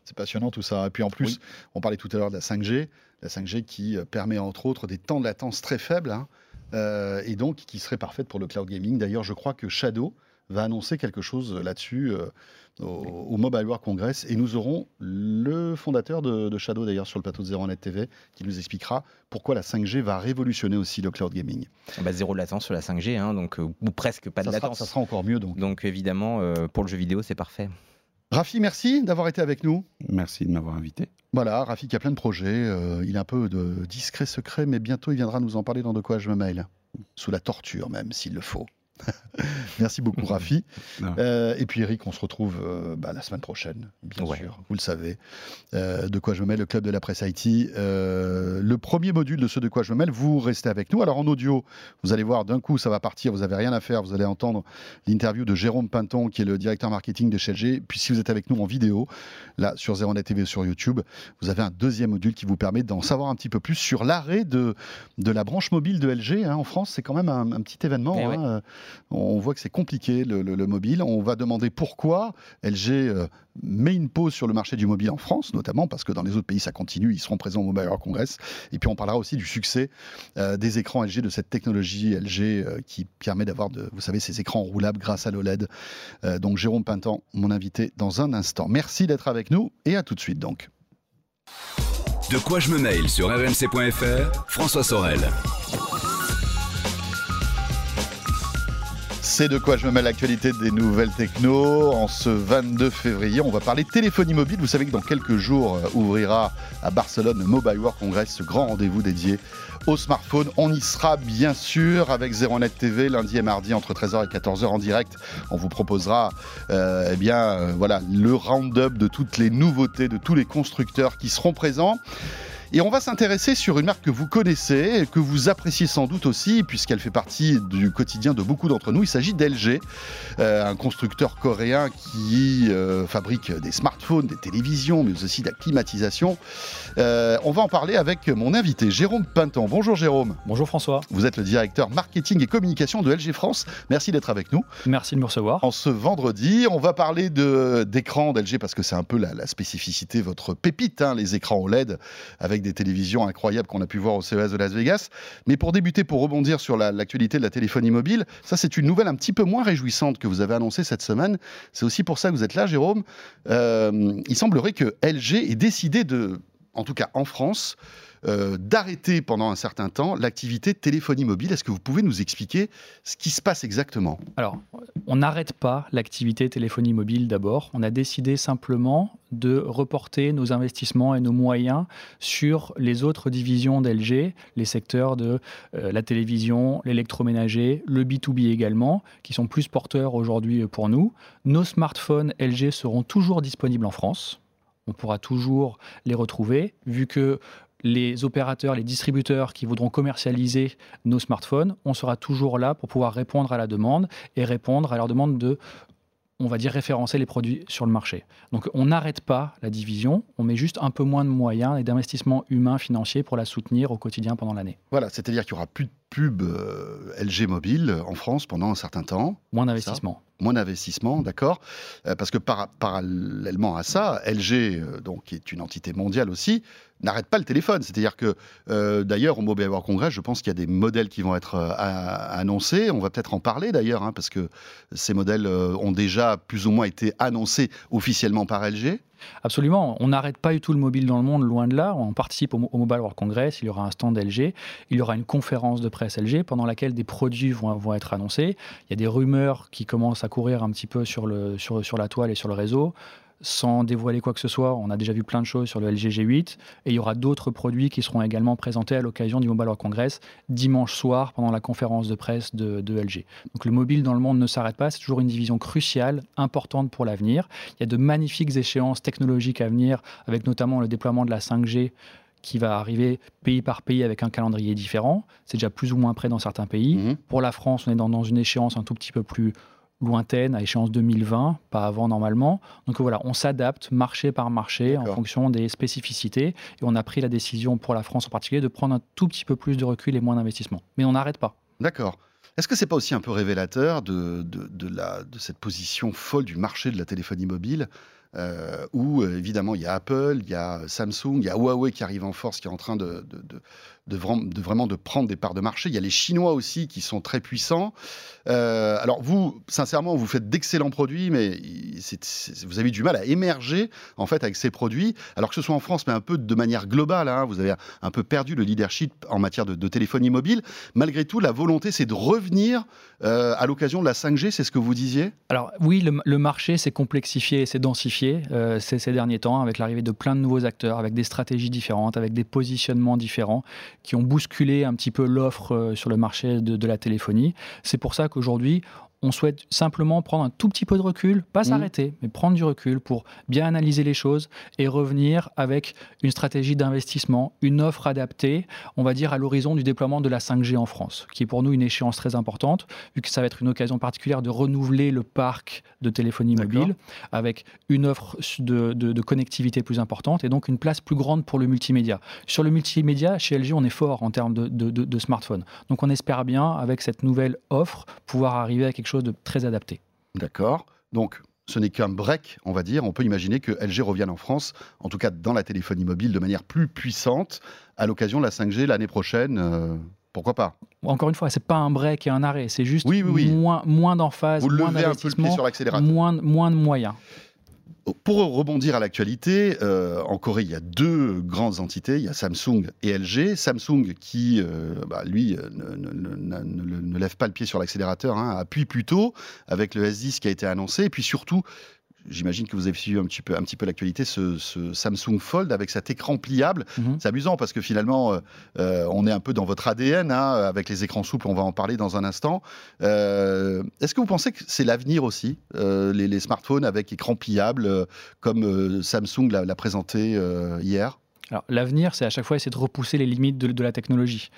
C'est passionnant tout ça. Et puis en plus, on parlait tout à l'heure de la 5G, la 5G qui euh, permet entre autres des temps de latence très faibles hein, euh, et donc qui serait parfaite pour le cloud gaming. D'ailleurs, je crois que Shadow va annoncer quelque chose là-dessus euh, au, au Mobile World Congress et nous aurons le fondateur de, de Shadow d'ailleurs sur le plateau de Zero Net TV qui nous expliquera pourquoi la 5G va révolutionner aussi le cloud gaming.
Bah, zéro latence sur la 5G, hein, donc, ou presque pas
ça,
de
sera,
latence.
ça sera encore mieux donc.
Donc évidemment, euh, pour le jeu vidéo, c'est parfait.
Rafi, merci d'avoir été avec nous.
Merci de m'avoir invité.
Voilà, Rafi qui a plein de projets. euh, il est un peu de discret secret, mais bientôt il viendra nous en parler dans De quoi je me mail. Sous la torture même, s'il le faut. Merci beaucoup, Rafi. Euh, et puis Eric, on se retrouve euh, bah, la semaine prochaine, bien
Ouais.
sûr, vous le savez. Euh, de quoi je me mêle, le club de la presse IT. Euh, le premier module de ce De quoi je me mêle, vous restez avec nous. Alors en audio, vous allez voir, d'un coup, ça va partir, vous n'avez rien à faire. Vous allez entendre l'interview de Jérôme Pinton, qui est le directeur marketing de chez LG. Puis si vous êtes avec nous en vidéo, là, sur Zeronet TV sur YouTube, vous avez un deuxième module qui vous permet d'en savoir un petit peu plus sur l'arrêt de, de la branche mobile de LG hein, en France. C'est quand même un, un petit événement. On voit que c'est compliqué le, le- le mobile. On va demander pourquoi LG euh, met une pause sur le marché du mobile en France, notamment parce que dans les autres pays ça continue. Ils seront présents au Mobile World Congress. Et puis on parlera aussi du succès euh, des écrans LG, de cette technologie LG euh, qui permet d'avoir, vous savez, ces écrans roulables grâce à l'OLED. Donc Jérôme Pintan, mon invité dans un instant. Merci d'être avec nous et à tout de suite donc.
De quoi je me mail sur rmc.fr, François Sorel.
C'est de quoi je me mets l'actualité des nouvelles techno. En ce 22 février, on va parler téléphonie mobile. Vous savez que dans quelques jours euh, ouvrira à Barcelone le Mobile World Congress, ce grand rendez-vous dédié au smartphone. On y sera bien sûr avec Zeronet TV lundi et mardi entre 13h et 14h en direct. On vous proposera euh, eh bien euh, voilà le round-up de toutes les nouveautés de tous les constructeurs qui seront présents. Et on va s'intéresser sur une marque que vous connaissez que vous appréciez sans doute aussi, puisqu'elle fait partie du quotidien de beaucoup d'entre nous. Il s'agit d'LG, euh, un constructeur coréen qui euh, fabrique des smartphones, des télévisions, mais aussi de la climatisation. Euh, on va en parler avec mon invité, Jérôme Pinton. Bonjour Jérôme,
Bonjour François,
vous êtes le directeur marketing et communication de LG France. Merci d'être avec nous.
merci de me recevoir.
En ce vendredi, on va parler d'écran d'LG parce que c'est un peu la, la spécificité, votre pépite, hein, les écrans OLED avec des télévisions incroyables qu'on a pu voir au CES de Las Vegas. Mais pour débuter, pour rebondir sur la- l'actualité de la téléphonie mobile, ça c'est une nouvelle un petit peu moins réjouissante que vous avez annoncée cette semaine. C'est aussi pour ça que vous êtes là, Jérôme. Euh, il semblerait que LG ait décidé de, en tout cas en France, euh, d'arrêter pendant un certain temps l'activité téléphonie mobile. Est-ce que vous pouvez nous expliquer ce qui se passe exactement?
Alors, on n'arrête pas l'activité téléphonie mobile d'abord. On a décidé simplement de reporter nos investissements et nos moyens sur les autres divisions d'LG, les secteurs de euh, la télévision, l'électroménager, le B2B également, qui sont plus porteurs aujourd'hui pour nous. Nos smartphones LG seront toujours disponibles en France. On pourra toujours les retrouver, vu que les opérateurs, les distributeurs qui voudront commercialiser nos smartphones, on sera toujours là pour pouvoir répondre à la demande et répondre à leur demande de, on va dire, référencer les produits sur le marché. Donc on n'arrête pas la division, on met juste un peu moins de moyens et d'investissements humains, financiers pour la soutenir au quotidien pendant l'année.
Voilà, c'est-à-dire qu'il n'y aura plus de pub euh, LG mobile en France pendant un certain temps,
Moins d'investissement.
moins d'investissement, d'accord Euh, Parce que par- parallèlement à ça, LG, euh, donc, qui est une entité mondiale aussi, n'arrête pas le téléphone. C'est-à-dire que, euh, d'ailleurs, au Mobile World Congress, je pense qu'il y a des modèles qui vont être euh, annoncés. On va peut-être en parler d'ailleurs, hein, parce que ces modèles euh, ont déjà plus ou moins été annoncés officiellement par LG.
Absolument. On n'arrête pas du tout le mobile dans le monde, loin de là. On participe au, Mobile World Congress. Il y aura un stand LG. Il y aura une conférence de presse LG pendant laquelle des produits vont, vont être annoncés. Il y a des rumeurs qui commencent à courir un petit peu sur, la toile et sur le réseau sans dévoiler quoi que ce soit. On a déjà vu plein de choses sur le LG G8 et il y aura d'autres produits qui seront également présentés à l'occasion du Mobile World Congress dimanche soir pendant la conférence de presse de, LG. Donc le mobile dans le monde ne s'arrête pas, c'est toujours une division cruciale, importante pour l'avenir. Il y a de magnifiques échéances technologiques à venir avec notamment le déploiement de la 5G qui va arriver pays par pays avec un calendrier différent. C'est déjà plus ou moins près dans certains pays. Mmh. Pour la France, on est dans, dans, une échéance un tout petit peu plus lointaine, à échéance 2020, pas avant normalement. Donc voilà, on s'adapte marché par marché en fonction des spécificités. Et on a pris la décision pour la France en particulier de prendre un tout petit peu plus de recul et moins d'investissement. Mais on n'arrête pas.
D'accord. Est-ce que c'est pas aussi un peu révélateur de, de, la, de cette position folle du marché de la téléphonie mobile euh, où euh, évidemment il y a Apple, il y a Samsung, il y a Huawei qui arrive en force, qui est en train de, vraiment de prendre des parts de marché. Il y a les Chinois aussi qui sont très puissants. Euh, alors vous, sincèrement, vous faites d'excellents produits, mais vous avez du mal à émerger en fait avec ces produits, alors que ce soit en France, mais un peu de manière globale. Hein. vous avez un peu perdu le leadership en matière de, téléphonie mobile. Malgré tout, la volonté, c'est de revenir euh, à l'occasion de la 5G, c'est ce que vous disiez?
Alors oui, le, marché s'est complexifié, s'est densifié euh, ces, derniers temps avec l'arrivée de plein de nouveaux acteurs, avec des stratégies différentes, avec des positionnements différents qui ont bousculé un petit peu l'offre euh, sur le marché de la téléphonie. C'est pour ça qu'aujourd'hui, on souhaite simplement prendre un tout petit peu de recul, pas mmh. s'arrêter, mais prendre du recul pour bien analyser les choses et revenir avec une stratégie d'investissement, une offre adaptée, on va dire à l'horizon du déploiement de la 5G en France, qui est pour nous une échéance très importante, vu que ça va être une occasion particulière de renouveler le parc de téléphonie mobile avec une offre de, connectivité plus importante et donc une place plus grande pour le multimédia. Sur le multimédia, chez LG, on est fort en termes de, de smartphones. Donc on espère bien, avec cette nouvelle offre, pouvoir arriver à quelque chose de très adapté.
D'accord. Donc, ce n'est qu'un break, on va dire. On peut imaginer que LG revienne en France, en tout cas dans la téléphonie mobile, de manière plus puissante, à l'occasion de la 5G l'année prochaine. Euh, pourquoi pas
Encore une fois, c'est pas un break et un arrêt, c'est juste moins, moins d'emphase, moins d'investissement, moins, moins de moyens.
Pour rebondir à l'actualité, euh, en Corée, il y a deux grandes entités, il y a Samsung et LG. Samsung qui, euh, bah, lui, euh, ne, lève pas le pied sur l'accélérateur, hein, appuie plutôt avec le S10 qui a été annoncé, et puis surtout J'imagine que vous avez suivi un petit peu, un petit peu l'actualité, ce, Samsung Fold avec cet écran pliable. Mhm. C'est amusant parce que finalement, euh, euh, on est un peu dans votre ADN hein, avec les écrans souples. On va en parler dans un instant. Euh, est-ce que vous pensez que c'est l'avenir aussi, les, smartphones avec écran pliable, comme Samsung l'a présenté hier?
Alors, l'avenir, c'est à chaque fois essayer de repousser les limites de, la technologie.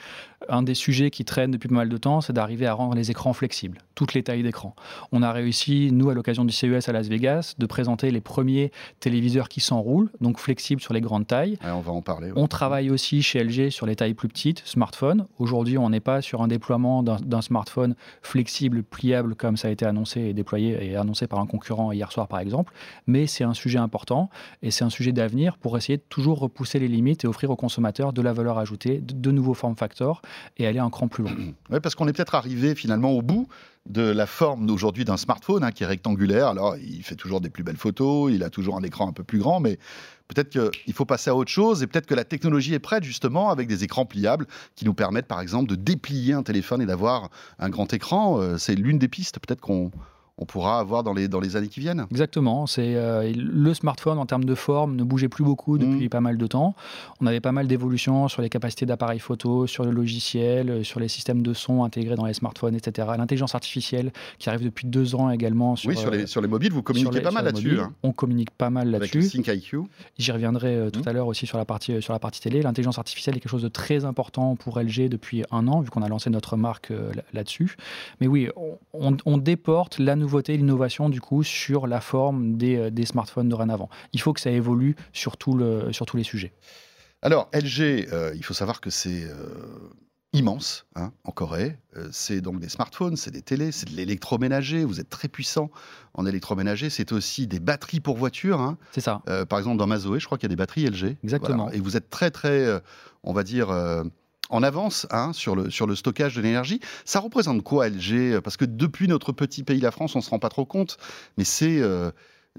Un des sujets qui traîne depuis pas mal de temps, c'est d'arriver à rendre les écrans flexibles, toutes les tailles d'écran. On a réussi, nous, à l'occasion du CES à Las Vegas, de présenter les premiers téléviseurs qui s'enroulent, donc flexibles sur les grandes tailles.
on va en parler.
On travaille aussi chez LG sur les tailles plus petites, smartphones. Aujourd'hui, on n'est pas sur un déploiement d'un smartphone flexible, pliable, comme ça a été annoncé et déployé et annoncé par un concurrent hier soir, par exemple. Mais c'est un sujet important et c'est un sujet d'avenir pour essayer de toujours repousser les limites et offrir aux consommateurs de la valeur ajoutée, de, nouveaux form factors et aller un cran plus loin.
Oui, parce qu'on est peut-être arrivé finalement au bout de la forme d'aujourd'hui d'un smartphone hein, qui est rectangulaire. Alors, il fait toujours des plus belles photos, il a toujours un écran un peu plus grand, mais peut-être qu'il faut passer à autre chose et peut-être que la technologie est prête justement avec des écrans pliables qui nous permettent par exemple de déplier un téléphone et d'avoir un grand écran. Euh, c'est l'une des pistes peut-être qu'on on pourra avoir dans les, dans les années qui viennent.
Exactement. C'est euh, le smartphone en termes de forme ne bougeait plus beaucoup depuis mm. pas mal de temps. On avait pas mal d'évolutions sur les capacités d'appareil photo, sur le logiciel, euh, sur les systèmes de son intégrés dans les smartphones, etc. L'intelligence artificielle qui arrive depuis deux ans également.
Sur, oui, sur les, euh, sur les mobiles, vous communiquez pas mal là-dessus. Hein.
On communique pas mal là-dessus.
Sync IQ.
J'y reviendrai tout mm. à l'heure aussi sur la partie sur la partie télé. L'intelligence artificielle est quelque chose de très important pour LG depuis un an, vu qu'on a lancé notre marque là-dessus. Mais oui, on, on déporte la nouveauté, l'innovation du coup sur la forme des, euh, des smartphones dorénavant. Il faut que ça évolue sur, le, sur tous les sujets.
Alors LG, euh, il faut savoir que c'est euh, immense hein, en Corée. c'est donc des smartphones, c'est des télés, c'est de l'électroménager. Vous êtes très puissant en électroménager. C'est aussi des batteries pour voitures. Hein.
C'est ça.
par exemple, dans ma Zoé, je crois qu'il y a des batteries LG.
Exactement.
Et vous êtes très, très, on va dire en avance hein, sur, le, stockage de l'énergie. Ça représente quoi LG Parce que depuis notre petit pays, la France, on ne se rend pas trop compte, mais c'est...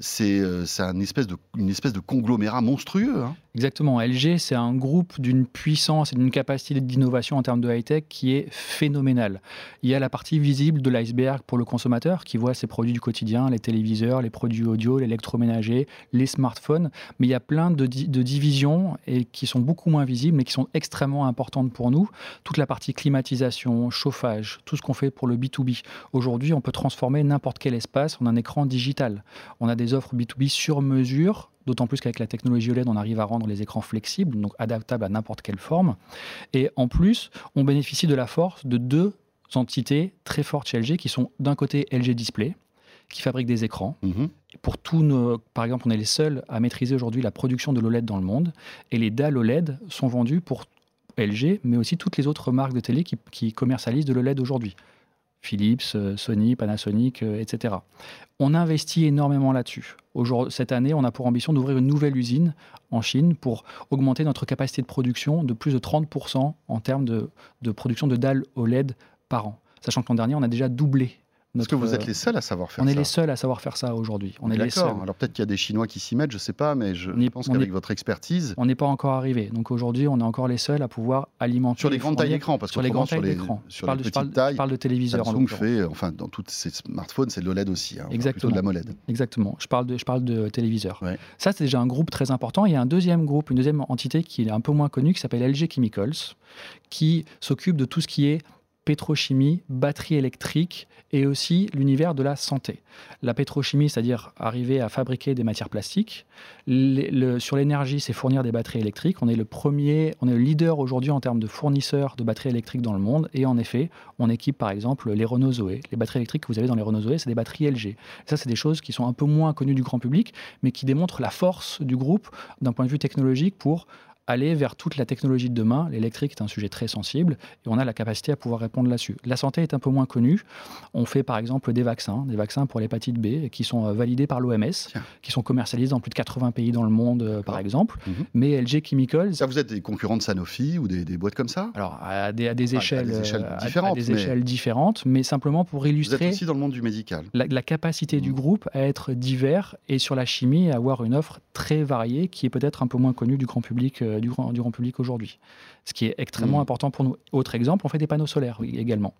C'est euh, une, espèce de, conglomérat monstrueux. Hein.
Exactement. LG, c'est un groupe d'une puissance et d'une capacité d'innovation en termes de high-tech qui est phénoménale. Il y a la partie visible de l'iceberg pour le consommateur qui voit ses produits du quotidien, les téléviseurs, les produits audio, l'électroménager, les smartphones. Mais il y a plein de, de, divisions et qui sont beaucoup moins visibles mais qui sont extrêmement importantes pour nous. Toute la partie climatisation, chauffage, tout ce qu'on fait pour le B2B. Aujourd'hui, on peut transformer n'importe quel espace en un écran digital. On a des offres B2B sur mesure D'autant plus qu'avec la technologie OLED, on arrive à rendre les écrans flexibles, donc adaptables à n'importe quelle forme. Et en plus, on bénéficie de la force de deux entités très fortes chez LG qui sont d'un côté LG Display, qui fabrique des écrans. Mhm. Pour tous nos, par exemple, on est les seuls à maîtriser aujourd'hui la production de l'OLED dans le monde. Et les dalles OLED sont vendues pour LG, mais aussi toutes les autres marques de télé qui, qui commercialisent de l'OLED aujourd'hui. Philips, euh, Sony, Panasonic, euh, etc. On investit énormément là-dessus. Cette année, on a pour ambition d'ouvrir une nouvelle usine en Chine pour augmenter notre capacité de production de plus de 30% en termes de, production de dalles OLED par an. Sachant que l'an dernier, on a déjà doublé
est-ce que vous êtes les seuls à savoir faire
ça
On
est les seuls à savoir faire ça aujourd'hui. On est les seuls.
Alors peut-être qu'il y a des Chinois qui s'y mettent, je ne sais pas, mais je pense qu'avec votre expertise.
On n'est pas encore arrivé. Donc aujourd'hui, on est encore les seuls à pouvoir alimenter.
Sur les grandes tailles d'écran, parce que
sur les grandes tailles
d'écran.
Sur les petites tailles. Je parle de téléviseur.
Samsung fait, enfin, dans tous ces smartphones, c'est de l'OLED aussi. Hein, Exactement. De la MOLED.
Exactement. Je parle de, je parle de téléviseur. Ça, c'est déjà un groupe très important. Il y a un deuxième groupe, une deuxième entité qui est un peu moins connue, qui s'appelle LG Chemicals, qui s'occupe de tout ce qui est pétrochimie, batterie électrique et aussi l'univers de la santé. La pétrochimie, c'est-à-dire arriver à fabriquer des matières plastiques. sur l'énergie, c'est fournir des batteries électriques. On est le premier, on est le leader aujourd'hui en termes de fournisseurs de batteries électriques dans le monde. Et en effet, on équipe par exemple les Renault Zoé. Les batteries électriques que vous avez dans les Renault Zoé, c'est des batteries LG. ça, c'est des choses qui sont un peu moins connues du grand public, mais qui démontrent la force du groupe d'un point de vue technologique pour aller vers toute la technologie de demain. L'électrique est un sujet très sensible et on a la capacité à pouvoir répondre là-dessus. La santé est un peu moins connue. On fait par exemple des vaccins, des vaccins pour l'hépatite B qui sont euh, validés par l'OMS, qui sont commercialisés dans plus de 80 pays dans le monde euh, par exemple. Mhm. Mais LG Chemicals...
Ça, vous êtes des concurrents de Sanofi ou des, boîtes comme ça?
Alors à des, à des échelles,
différentes.
À, des échelles différentes, mais simplement pour illustrer...
Vous êtes aussi dans le monde du médical.
La, capacité du mhm. groupe à être divers et sur la chimie à avoir une offre très variée qui est peut-être un peu moins connue du grand public euh, du, grand, du grand public aujourd'hui. Ce qui est extrêmement mm. important pour nous. Autre exemple, on fait des panneaux solaires également.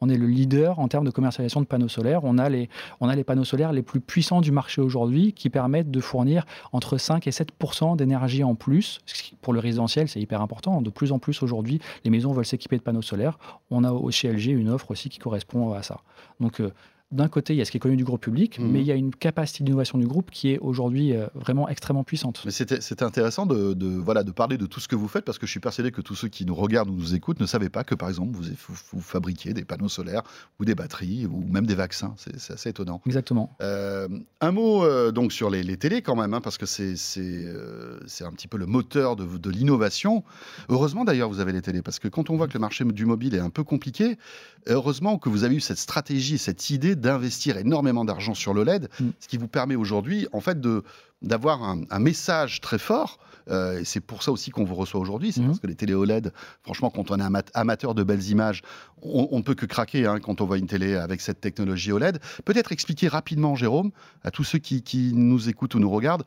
On est le leader en termes de commercialisation de panneaux solaires. On a les, on a les panneaux solaires les plus puissants du marché aujourd'hui qui permettent de fournir entre 5 et 7% d'énergie en plus. Pour le résidentiel, c'est hyper important. De plus en plus aujourd'hui, les maisons veulent s'équiper de panneaux solaires. On a chez LG une offre aussi qui correspond à ça. Donc, euh, d'un côté, il y a ce qui est connu du groupe public, mhm. mais il y a une capacité d'innovation du groupe qui est aujourd'hui euh, vraiment extrêmement puissante.
Mais c'était intéressant de, voilà, de parler de tout ce que vous faites, parce que je suis persuadé que tous ceux qui nous regardent ou nous écoutent ne savaient pas que, par exemple, vous, vous, fabriquiez des panneaux solaires ou des batteries ou même des vaccins. C'est assez étonnant.
Exactement.
Euh, un mot euh, donc sur les, les, télés quand même, hein, parce que c'est c'est un petit peu le moteur de, de l'innovation. Heureusement d'ailleurs, vous avez les télés, parce que quand on voit que le marché du mobile est un peu compliqué, heureusement que vous avez eu cette stratégie, cette idée d'investir énormément d'argent sur l'OLED, mm. ce qui vous permet aujourd'hui, en fait, de d'avoir un, message très fort. Euh, et c'est pour ça aussi qu'on vous reçoit aujourd'hui. C'est mm. parce que les télé OLED, franchement, quand on est amateur de belles images, on ne peut que craquer hein, quand on voit une télé avec cette technologie OLED. Peut-être expliquer rapidement, Jérôme, à tous ceux qui, qui nous écoutent ou nous regardent,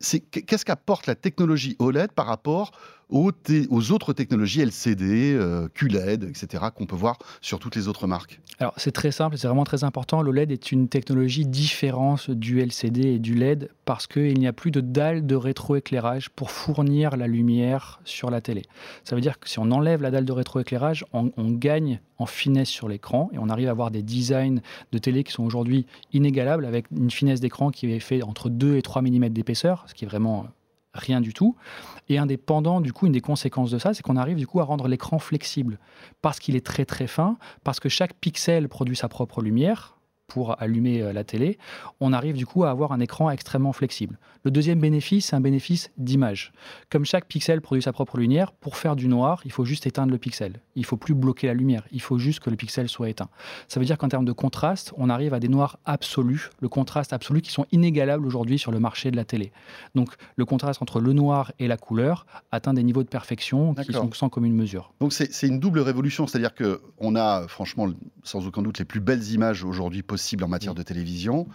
qu'est-ce qu'apporte la technologie OLED par rapport aux, autres technologies LCD, euh, QLED, etc., qu'on peut voir sur toutes les autres marques
Alors c'est très simple, c'est vraiment très important. L'OLED est une technologie différente du LCD et du LED parce qu'il n'y a plus de dalle de rétroéclairage pour fournir la lumière sur la télé. Ça veut dire que si on enlève la dalle de rétroéclairage, on, on gagne en finesse sur l'écran et on arrive à avoir des designs de télé qui sont aujourd'hui inégalables avec une finesse d'écran qui est fait entre 2 et 3 mm d'épaisseur, ce qui est vraiment rien du tout. Et indépendant, du coup, une des conséquences de ça, c'est qu'on arrive du coup à rendre l'écran flexible parce qu'il est très très fin, parce que chaque pixel produit sa propre lumière pour allumer euh, la télé, on arrive du coup à avoir un écran extrêmement flexible. Le deuxième bénéfice, c'est un bénéfice d'image. Comme chaque pixel produit sa propre lumière, pour faire du noir, il faut juste éteindre le pixel. Il faut plus bloquer la lumière, il faut juste que le pixel soit éteint. Ça veut dire qu'en termes de contraste, on arrive à des noirs absolus, le contraste absolu qui sont inégalables aujourd'hui sur le marché de la télé. Donc le contraste entre le noir et la couleur atteint des niveaux de perfection qui sont sans commune mesure.
Donc c'est une double révolution, c'est-à-dire qu'on a franchement sans aucun doute les plus belles images aujourd'hui possibles en matière de télévision.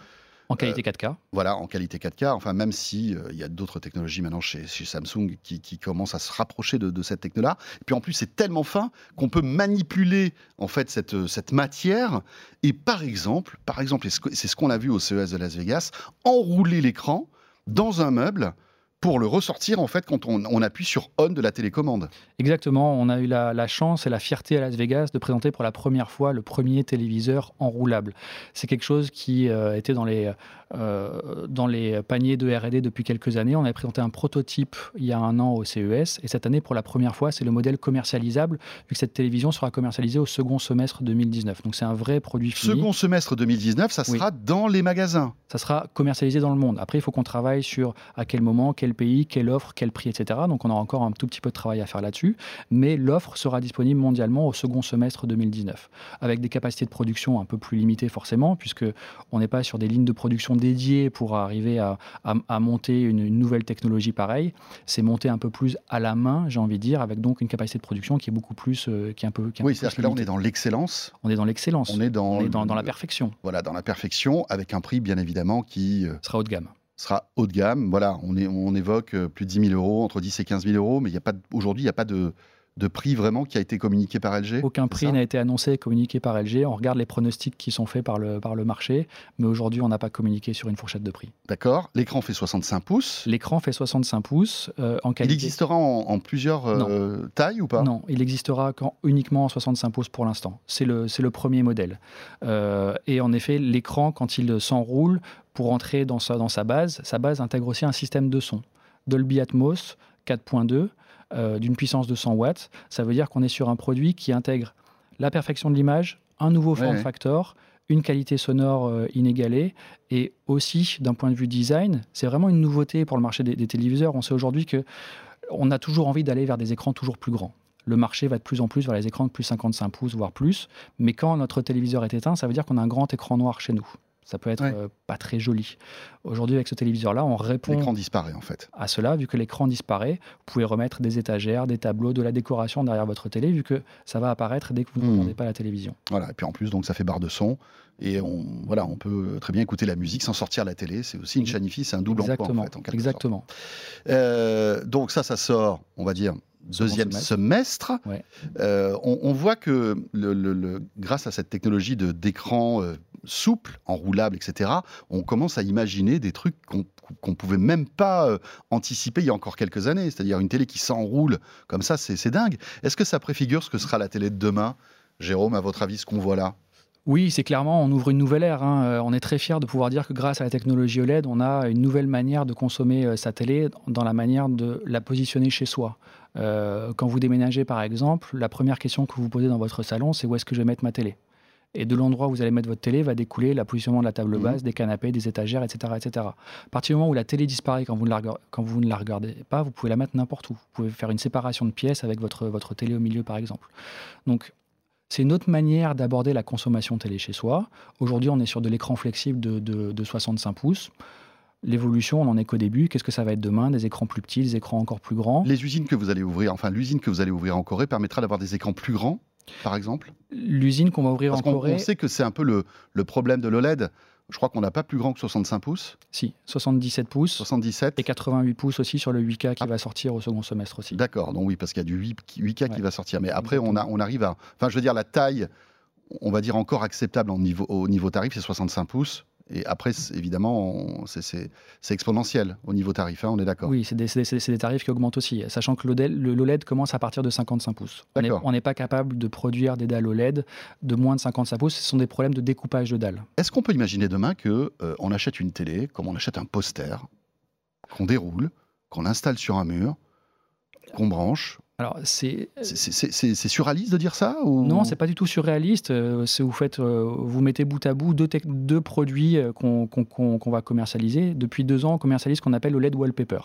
En qualité 4K.
Voilà, en qualité 4K. Enfin, même si il y a d'autres technologies maintenant chez, Samsung qui, commencent à se rapprocher de, cette techno-là. Et puis en plus, c'est tellement fin qu'on peut manipuler en fait cette, cette matière. Et par exemple, par exemple, c'est ce qu'on a vu au CES de Las Vegas, enrouler l'écran dans un meuble pour le ressortir en fait quand on, appuie sur on de la télécommande.
Exactement, on a eu la, chance et la fierté à Las Vegas de présenter pour la première fois le premier téléviseur enroulable. C'est quelque chose qui euh, était dans les, euh, dans les paniers de R&D depuis quelques années. On avait présenté un prototype il y a un an au CES et cette année pour la première fois c'est le modèle commercialisable vu que cette télévision sera commercialisée au second semestre 2019. Donc c'est un vrai produit fini.
Second semestre 2019, ça sera dans les magasins.
Ça sera commercialisé dans le monde. Après il faut qu'on travaille sur à quel moment, quel pays, quelle offre, quel prix, etc. Donc on a encore un tout petit peu de travail à faire là-dessus. Mais l'offre sera disponible mondialement au second semestre 2019, avec des capacités de production un peu plus limitées forcément, puisque on n'est pas sur des lignes de production dédiées pour arriver à, monter une, nouvelle technologie pareille. C'est monter un peu plus à la main, j'ai envie de dire, avec donc une capacité de production qui est beaucoup plus, euh, qui est un peu.
Qui oui, c'est-à-dire que là on est dans l'excellence.
On est dans l'excellence.
On est dans,
dans, dans la perfection.
Voilà, dans la perfection, avec un prix bien évidemment qui
euh, sera haut de gamme
sera haut de gamme. Voilà, on, on évoque euh, plus de 10 000 euros, entre 10 et 15 000 euros, mais aujourd'hui, il n'y a pas de, de prix vraiment qui a été communiqué par LG
Aucun prix n'a été annoncé et communiqué par LG. On regarde les pronostics qui sont faits par le, par le marché, mais aujourd'hui, on n'a pas communiqué sur une fourchette de prix.
D'accord. L'écran fait 65 pouces.
L'écran fait 65 pouces euh, en qualité.
Il existera en, plusieurs euh, tailles ou pas?
Non, il existera uniquement en 65 pouces pour l'instant. C'est le, le premier modèle. Euh, et en effet, l'écran, quand il s'enroule, pour entrer dans sa, dans sa base, sa base intègre aussi un système de son. Dolby Atmos 4.2 euh, d'une puissance de 100 watts. Ça veut dire qu'on est sur un produit qui intègre la perfection de l'image, un nouveau form factor, une qualité sonore euh, inégalée et aussi d'un point de vue design, c'est vraiment une nouveauté pour le marché des, téléviseurs. On sait aujourd'hui que on a toujours envie d'aller vers des écrans toujours plus grands. Le marché va de plus en plus vers les écrans de plus 55 pouces, voire plus. Mais quand notre téléviseur est éteint, ça veut dire qu'on a un grand écran noir chez nous. Ça peut être euh, pas très joli. Aujourd'hui, avec ce téléviseur-là, on répond.
L'écran disparaît en fait.
À cela, vu que l'écran disparaît, vous pouvez remettre des étagères, des tableaux, de la décoration derrière votre télé, vu que ça va apparaître dès que vous n'entendez hmm. pas la télévision.
Voilà, et puis en plus, donc ça fait barre de son. Et on, voilà, on peut très bien écouter la musique sans sortir la télé. C'est aussi une chanifie, c'est un double
Exactement.
emploi en
fait. Exactement.
Euh, donc ça, ça sort, on va dire, deuxième semestre. Euh, on, voit que le, grâce à cette technologie de d'écran euh, souple, enroulable, etc., on commence à imaginer des trucs qu'on ne pouvait même pas euh, anticiper il y a encore quelques années. C'est-à-dire une télé qui s'enroule comme ça, c'est dingue. Est-ce que ça préfigure ce que sera la télé de demain Jérôme, à votre avis, ce qu'on voit là?
Oui, c'est clairement, on ouvre une nouvelle ère. Hein. On est très fiers de pouvoir dire que grâce à la technologie OLED, on a une nouvelle manière de consommer sa télé dans la manière de la positionner chez soi. Euh, quand vous déménagez, par exemple, la première question que vous vous posez dans votre salon, c'est où est-ce que je vais mettre ma télé? Et de l'endroit où vous allez mettre votre télé va découler la positionnement de la table mmh. basse, des canapés, des étagères, etc., etc. À partir du moment où la télé disparaît quand vous, ne la, quand vous ne la regardez pas, vous pouvez la mettre n'importe où. Vous pouvez faire une séparation de pièces avec votre, votre télé au milieu, par exemple. Donc, c'est une autre manière d'aborder la consommation télé chez soi. Aujourd'hui, on est sur de l'écran flexible de, 65 pouces. L'évolution, on n'en est qu'au début. Qu'est-ce que ça va être demain? Des écrans plus petits, des écrans encore plus grands?
Les usines que vous allez ouvrir, enfin l'usine que vous allez ouvrir en Corée permettra d'avoir des écrans plus grands, par exemple?
L'usine qu'on va ouvrir en Corée.
On sait que c'est un peu le, le problème de l'OLED. Je crois qu'on n'a pas plus grand que 65 pouces.
Si, 77 pouces.
77.
Et 88 pouces aussi sur le 8K qui ah. va sortir au second semestre aussi.
D'accord, donc oui, parce qu'il y a du 8, k qui va sortir. Mais après, on, a, on arrive à. Enfin, je veux dire, la taille, on va dire encore acceptable niveau, au niveau tarif, c'est 65 pouces. Et après, évidemment, c'est exponentiel au niveau tarif, hein, on est d'accord.
Oui, c'est des, tarifs qui augmentent aussi, sachant que l'OLED commence à partir de 55 pouces. On n'est pas capable de produire des dalles OLED de moins de 55 pouces, ce sont des problèmes de découpage de dalles.
Est-ce qu'on peut imaginer demain qu'on euh, on achète une télé, comme on achète un poster, qu'on déroule, qu'on installe sur un mur, qu'on branche,
alors c'est
c'est surréaliste de dire ça ou...
Non, c'est pas du tout surréaliste. Euh, vous faites, euh, vous mettez bout à bout deux, deux produits euh, qu'on va commercialiser. Depuis deux ans, on commercialise ce qu'on appelle OLED Wallpaper,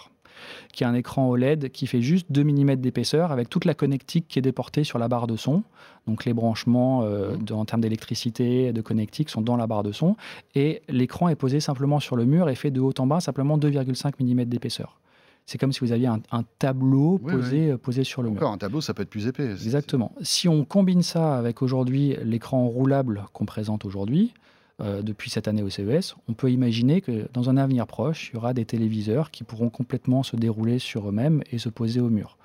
qui est un écran OLED qui fait juste 2 mm d'épaisseur avec toute la connectique qui est déportée sur la barre de son. Donc les branchements en termes d'électricité, de connectique sont dans la barre de son. Et l'écran est posé simplement sur le mur et fait de haut en bas simplement 2,5 mm d'épaisseur. C'est comme si vous aviez un, tableau posé, euh, posé sur le
mur. Encore un tableau, ça peut être plus épais.
Exactement. Si on combine ça avec aujourd'hui l'écran roulable qu'on présente aujourd'hui, euh, depuis cette année au CES, on peut imaginer que dans un avenir proche, il y aura des téléviseurs qui pourront complètement se dérouler sur eux-mêmes et se poser au mur.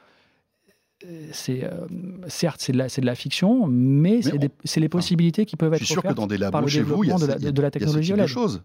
C'est certes c'est de, la, de la fiction, mais, c'est les possibilités qui peuvent être
Je suis sûr que dans des labos chez vous, il y a, de la, de la technologie y a, choses.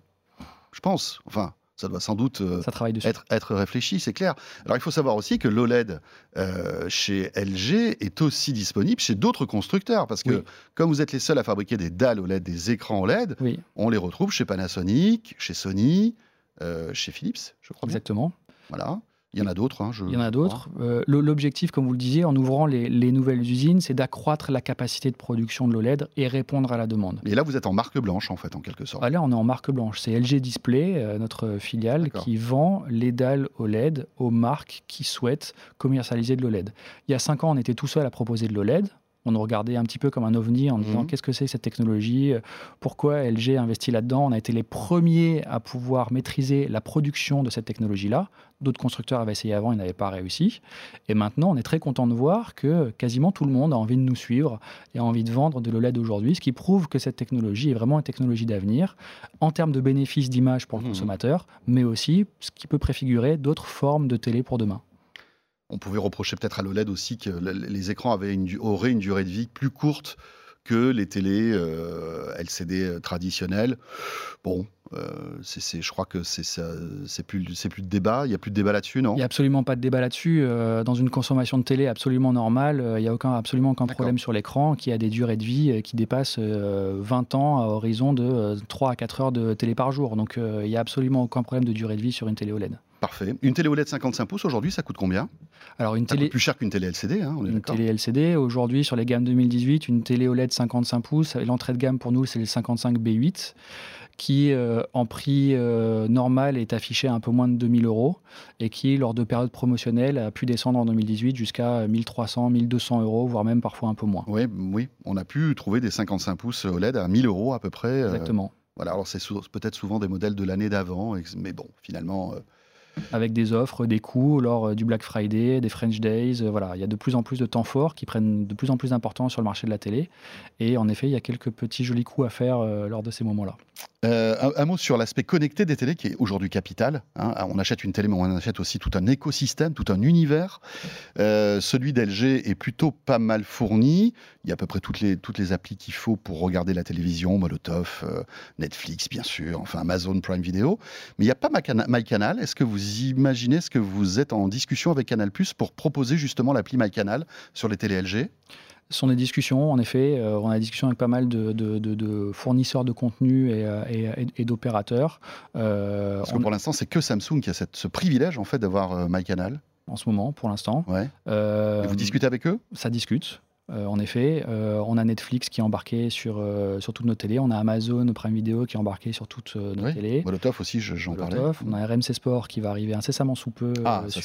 Je pense. Enfin, ça doit sans doute euh, être, être, réfléchi, c'est clair. Alors il faut savoir aussi que l'OLED euh, chez LG est aussi disponible chez d'autres constructeurs, parce que comme vous êtes les seuls à fabriquer des dalles OLED, des écrans OLED, on les retrouve chez Panasonic, chez Sony, euh, chez Philips, je crois.
Exactement.
Voilà. Il y en a d'autres. Hein,
Il y en a d'autres. Euh, l'objectif, comme vous le disiez, en ouvrant les, nouvelles usines, c'est d'accroître la capacité de production de l'OLED et répondre à la demande.
Et là, vous êtes en marque blanche, en fait, en quelque sorte.
Ah, là, on est en marque blanche. C'est LG Display, euh, notre filiale, qui vend les dalles OLED aux marques qui souhaitent commercialiser de l'OLED. Il y a cinq ans, on était tout seul à proposer de l'OLED on nous regardait un petit peu comme un ovni en disant mhm. qu'est-ce que c'est cette technologie, pourquoi LG a investi là-dedans? On a été les premiers à pouvoir maîtriser la production de cette technologie-là. D'autres constructeurs avaient essayé avant, ils n'avaient pas réussi. Et maintenant, on est très content de voir que quasiment tout le monde a envie de nous suivre et a envie de vendre de l'OLED aujourd'hui, ce qui prouve que cette technologie est vraiment une technologie d'avenir en termes de bénéfices d'image pour le mhm. consommateur, mais aussi ce qui peut préfigurer d'autres formes de télé pour demain.
On pouvait reprocher peut-être à l'OLED aussi que les écrans avaient une, auraient une durée de vie plus courte que les télés euh, LCD euh, traditionnelles. Bon, euh, c'est, je crois que c'est, c'est, plus, c'est plus de débat. Il n'y a plus de débat là-dessus, non?
Il n'y a absolument pas de débat là-dessus. dans une consommation de télé absolument normale, il n'y a aucun, absolument aucun problème sur l'écran qui a des durées de vie qui dépassent 20 ans à horizon de 3 à 4 heures de télé par jour. Donc il n'y a absolument aucun problème de durée de vie sur une télé OLED.
Parfait. Une télé OLED 55 pouces aujourd'hui, ça coûte combien?
Alors une
ça
télé
coûte plus cher qu'une télé LCD, hein,
Une télé LCD aujourd'hui sur les gammes 2018, une télé OLED 55 pouces, l'entrée de gamme pour nous c'est le 55 B8 qui euh, en prix euh, normal est affiché à un peu moins de 2000 euros et qui lors de périodes promotionnelles a pu descendre en 2018 jusqu'à 1300, 1200 euros, voire même parfois un peu moins.
Oui, oui, on a pu trouver des 55 pouces OLED à 1000 euros à peu près.
Euh, Exactement.
voilà, alors c'est peut-être souvent des modèles de l'année d'avant, mais bon, finalement
avec des offres, des coûts lors euh, du Black Friday, des French Days. Euh, voilà, il y a de plus en plus de temps forts qui prennent de plus en plus d'importance sur le marché de la télé. Et en effet, il y a quelques petits jolis coups à faire euh, lors de ces moments-là.
Un, mot sur l'aspect connecté des télés qui est aujourd'hui capital. Hein. On achète une télé, mais on achète aussi tout un écosystème, tout un univers. Celui d'LG est plutôt pas mal fourni. Il y a à peu près toutes les, toutes les applis qu'il faut pour regarder la télévision, Molotov, Netflix, bien sûr, enfin Amazon Prime Video. Mais il n'y a pas MyCanal. Est-ce que vous imaginez, est-ce que vous êtes en discussion avec Canal Plus pour proposer justement l'appli MyCanal sur les télé LG
ce sont des discussions, en effet. Euh, on a des discussions avec pas mal de, fournisseurs de contenu et, euh, d'opérateurs.
Euh, Parce que pour l'instant, c'est que Samsung qui a ce privilège en fait d'avoir MyCanal.
En ce moment, pour l'instant.
Ouais. vous discutez avec eux?
Ça discute. Euh, en effet, euh, on a Netflix qui est embarqué sur, euh, sur toutes nos télés, on a Amazon Prime Video qui est embarqué sur toutes nos oui. télés.
Molotov aussi, j'en parlais.
On a RMC Sport qui va arriver incessamment sous peu
ah, sur,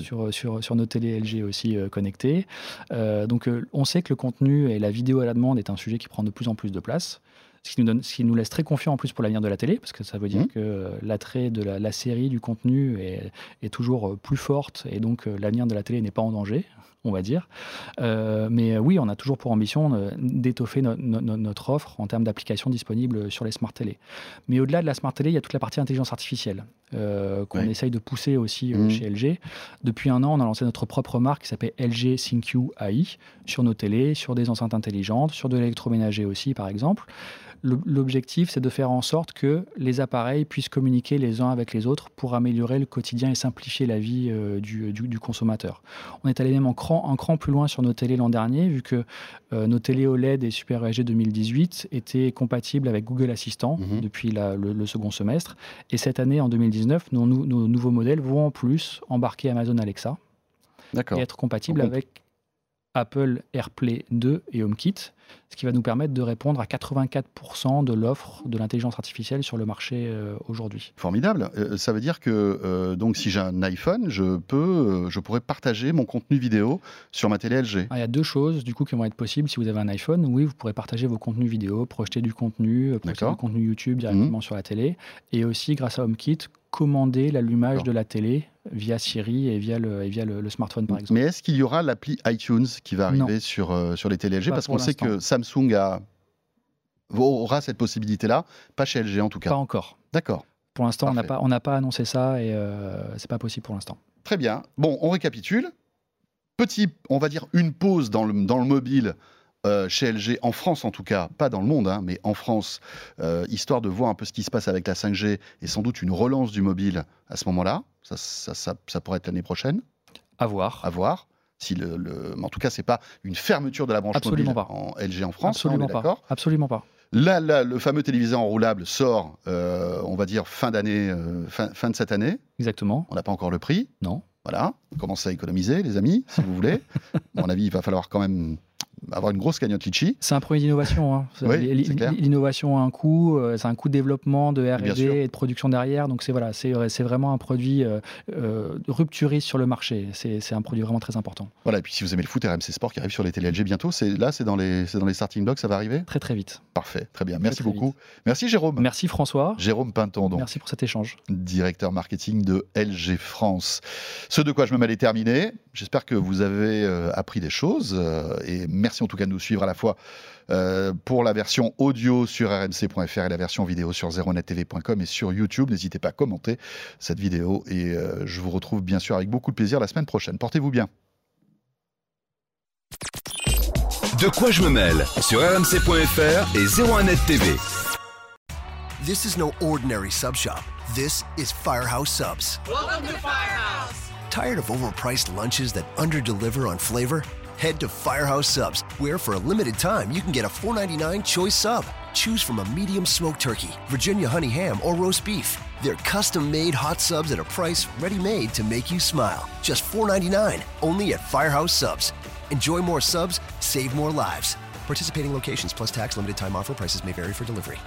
sur, sur, sur, nos télés LG aussi connectées. donc on sait que le contenu et la vidéo à la demande est un sujet qui prend de plus en plus de place. Ce qui, nous donne, ce qui nous laisse très confiants en plus pour l'avenir de la télé, parce que ça veut dire mmh. que l'attrait de la, série, du contenu est, est, toujours plus forte, et donc l'avenir de la télé n'est pas en danger on va dire. Euh, mais oui, on a toujours pour ambition euh, d'étoffer notre offre en termes d'applications disponibles sur les smart télé. Mais au-delà de la smart télé, il y a toute la partie intelligence artificielle euh, qu'on essaye de pousser aussi mmh. chez LG. Depuis un an, on a lancé notre propre marque qui s'appelle LG ThinQ AI sur nos télés, sur des enceintes intelligentes, sur de l'électroménager aussi, par exemple. L'objectif, c'est de faire en sorte que les appareils puissent communiquer les uns avec les autres pour améliorer le quotidien et simplifier la vie euh, du, consommateur. On est allé même en cran, cran plus loin sur nos télés l'an dernier, vu que euh, nos télés OLED et Super EG 2018 étaient compatibles avec Google Assistant mhm. depuis le, second semestre. Et cette année, en 2019, nos, nos nouveaux modèles vont en plus embarquer Amazon Alexa et être compatibles avec Apple AirPlay 2 et HomeKit, ce qui va nous permettre de répondre à 84% de l'offre de l'intelligence artificielle sur le marché euh, aujourd'hui.
Formidable. Euh, ça veut dire que euh, donc si j'ai un iPhone, je peux, je pourrais partager mon contenu vidéo sur ma télé LG.
Ah, il y a deux choses du coup qui vont être possibles si vous avez un iPhone. Oui, vous pourrez partager vos contenus vidéo, projeter du contenu, projeter du contenu YouTube directement mmh. sur la télé, et aussi grâce à HomeKit commander l'allumage de la télé via Siri et via le, via le, smartphone, par exemple.
Mais est-ce qu'il y aura l'appli iTunes qui va arriver sur, euh, sur les télé LG Parce qu'on sait que Samsung a aura cette possibilité-là. Pas chez LG en tout cas.
Pas encore.
D'accord.
Pour l'instant, on n'a pas, on n'a pas annoncé ça et euh, c'est pas possible pour l'instant.
Très bien. Bon, on récapitule. Petit, on va dire une pause dans le, dans le mobile euh, chez LG, en France en tout cas, pas dans le monde, hein, mais en France, euh, histoire de voir un peu ce qui se passe avec la 5G et sans doute une relance du mobile à ce moment-là. Ça, ça, ça- ça pourrait être l'année prochaine,
À voir.
à voir. Si le, le- mais en tout cas, c'est pas une fermeture de la branche
Absolument
mobile
pas.
en LG en France. hein,
Absolument pas. Absolument pas.
Là, là, le fameux téléviseur enroulable sort, euh, on va dire fin d'année, fin, fin de cette année.
Exactement.
On n'a pas encore le prix.
Non.
Voilà, on commence à économiser, les amis, si vous voulez. À mon avis, il va falloir quand même avoir une grosse cagnotte litchi.
C'est un premier d'innovation. hein.
Oui.
L'innovation a un coût, euh, c'est un coût de développement, de R&D et de production derrière. Donc c'est voilà, c'est vraiment un produit euh, euh, rupturiste sur le marché. C'est un produit vraiment très important.
Voilà, et puis si vous aimez le foot, RMC Sport qui arrive sur les télé LG bientôt, là, c'est dans les, dans les starting blocks, ça va arriver?
Très très vite.
Parfait, très bien. Merci
très
beaucoup. Merci Jérôme.
Merci François.
Jérôme Pinton, donc,
Merci pour cet échange.
directeur marketing de LG France. Ce de quoi je me mêle est terminé. J'espère que vous avez euh, appris des choses et merci en tout cas de nous suivre à la fois euh, pour la version audio sur rmc.fr et la version vidéo sur zeronettv.com et sur YouTube. N'hésitez pas à commenter cette vidéo et euh, je vous retrouve bien sûr avec beaucoup de plaisir la semaine prochaine. Portez-vous bien.
De quoi je me mêle sur rmc.fr et 01net TV.
This is no ordinary sub shop. This is Firehouse Subs.
Welcome to Firehouse.
Tired of overpriced lunches that underdeliver on flavor? Head to Firehouse Subs, where for a limited time you can get a $4.99 choice sub. Choose from a medium smoked turkey, Virginia honey ham, or roast beef. They're custom made hot subs at a price ready made to make you smile. Just $4.99, only at Firehouse Subs. Enjoy more subs, save more lives. Participating locations plus tax limited time offer prices may vary for delivery.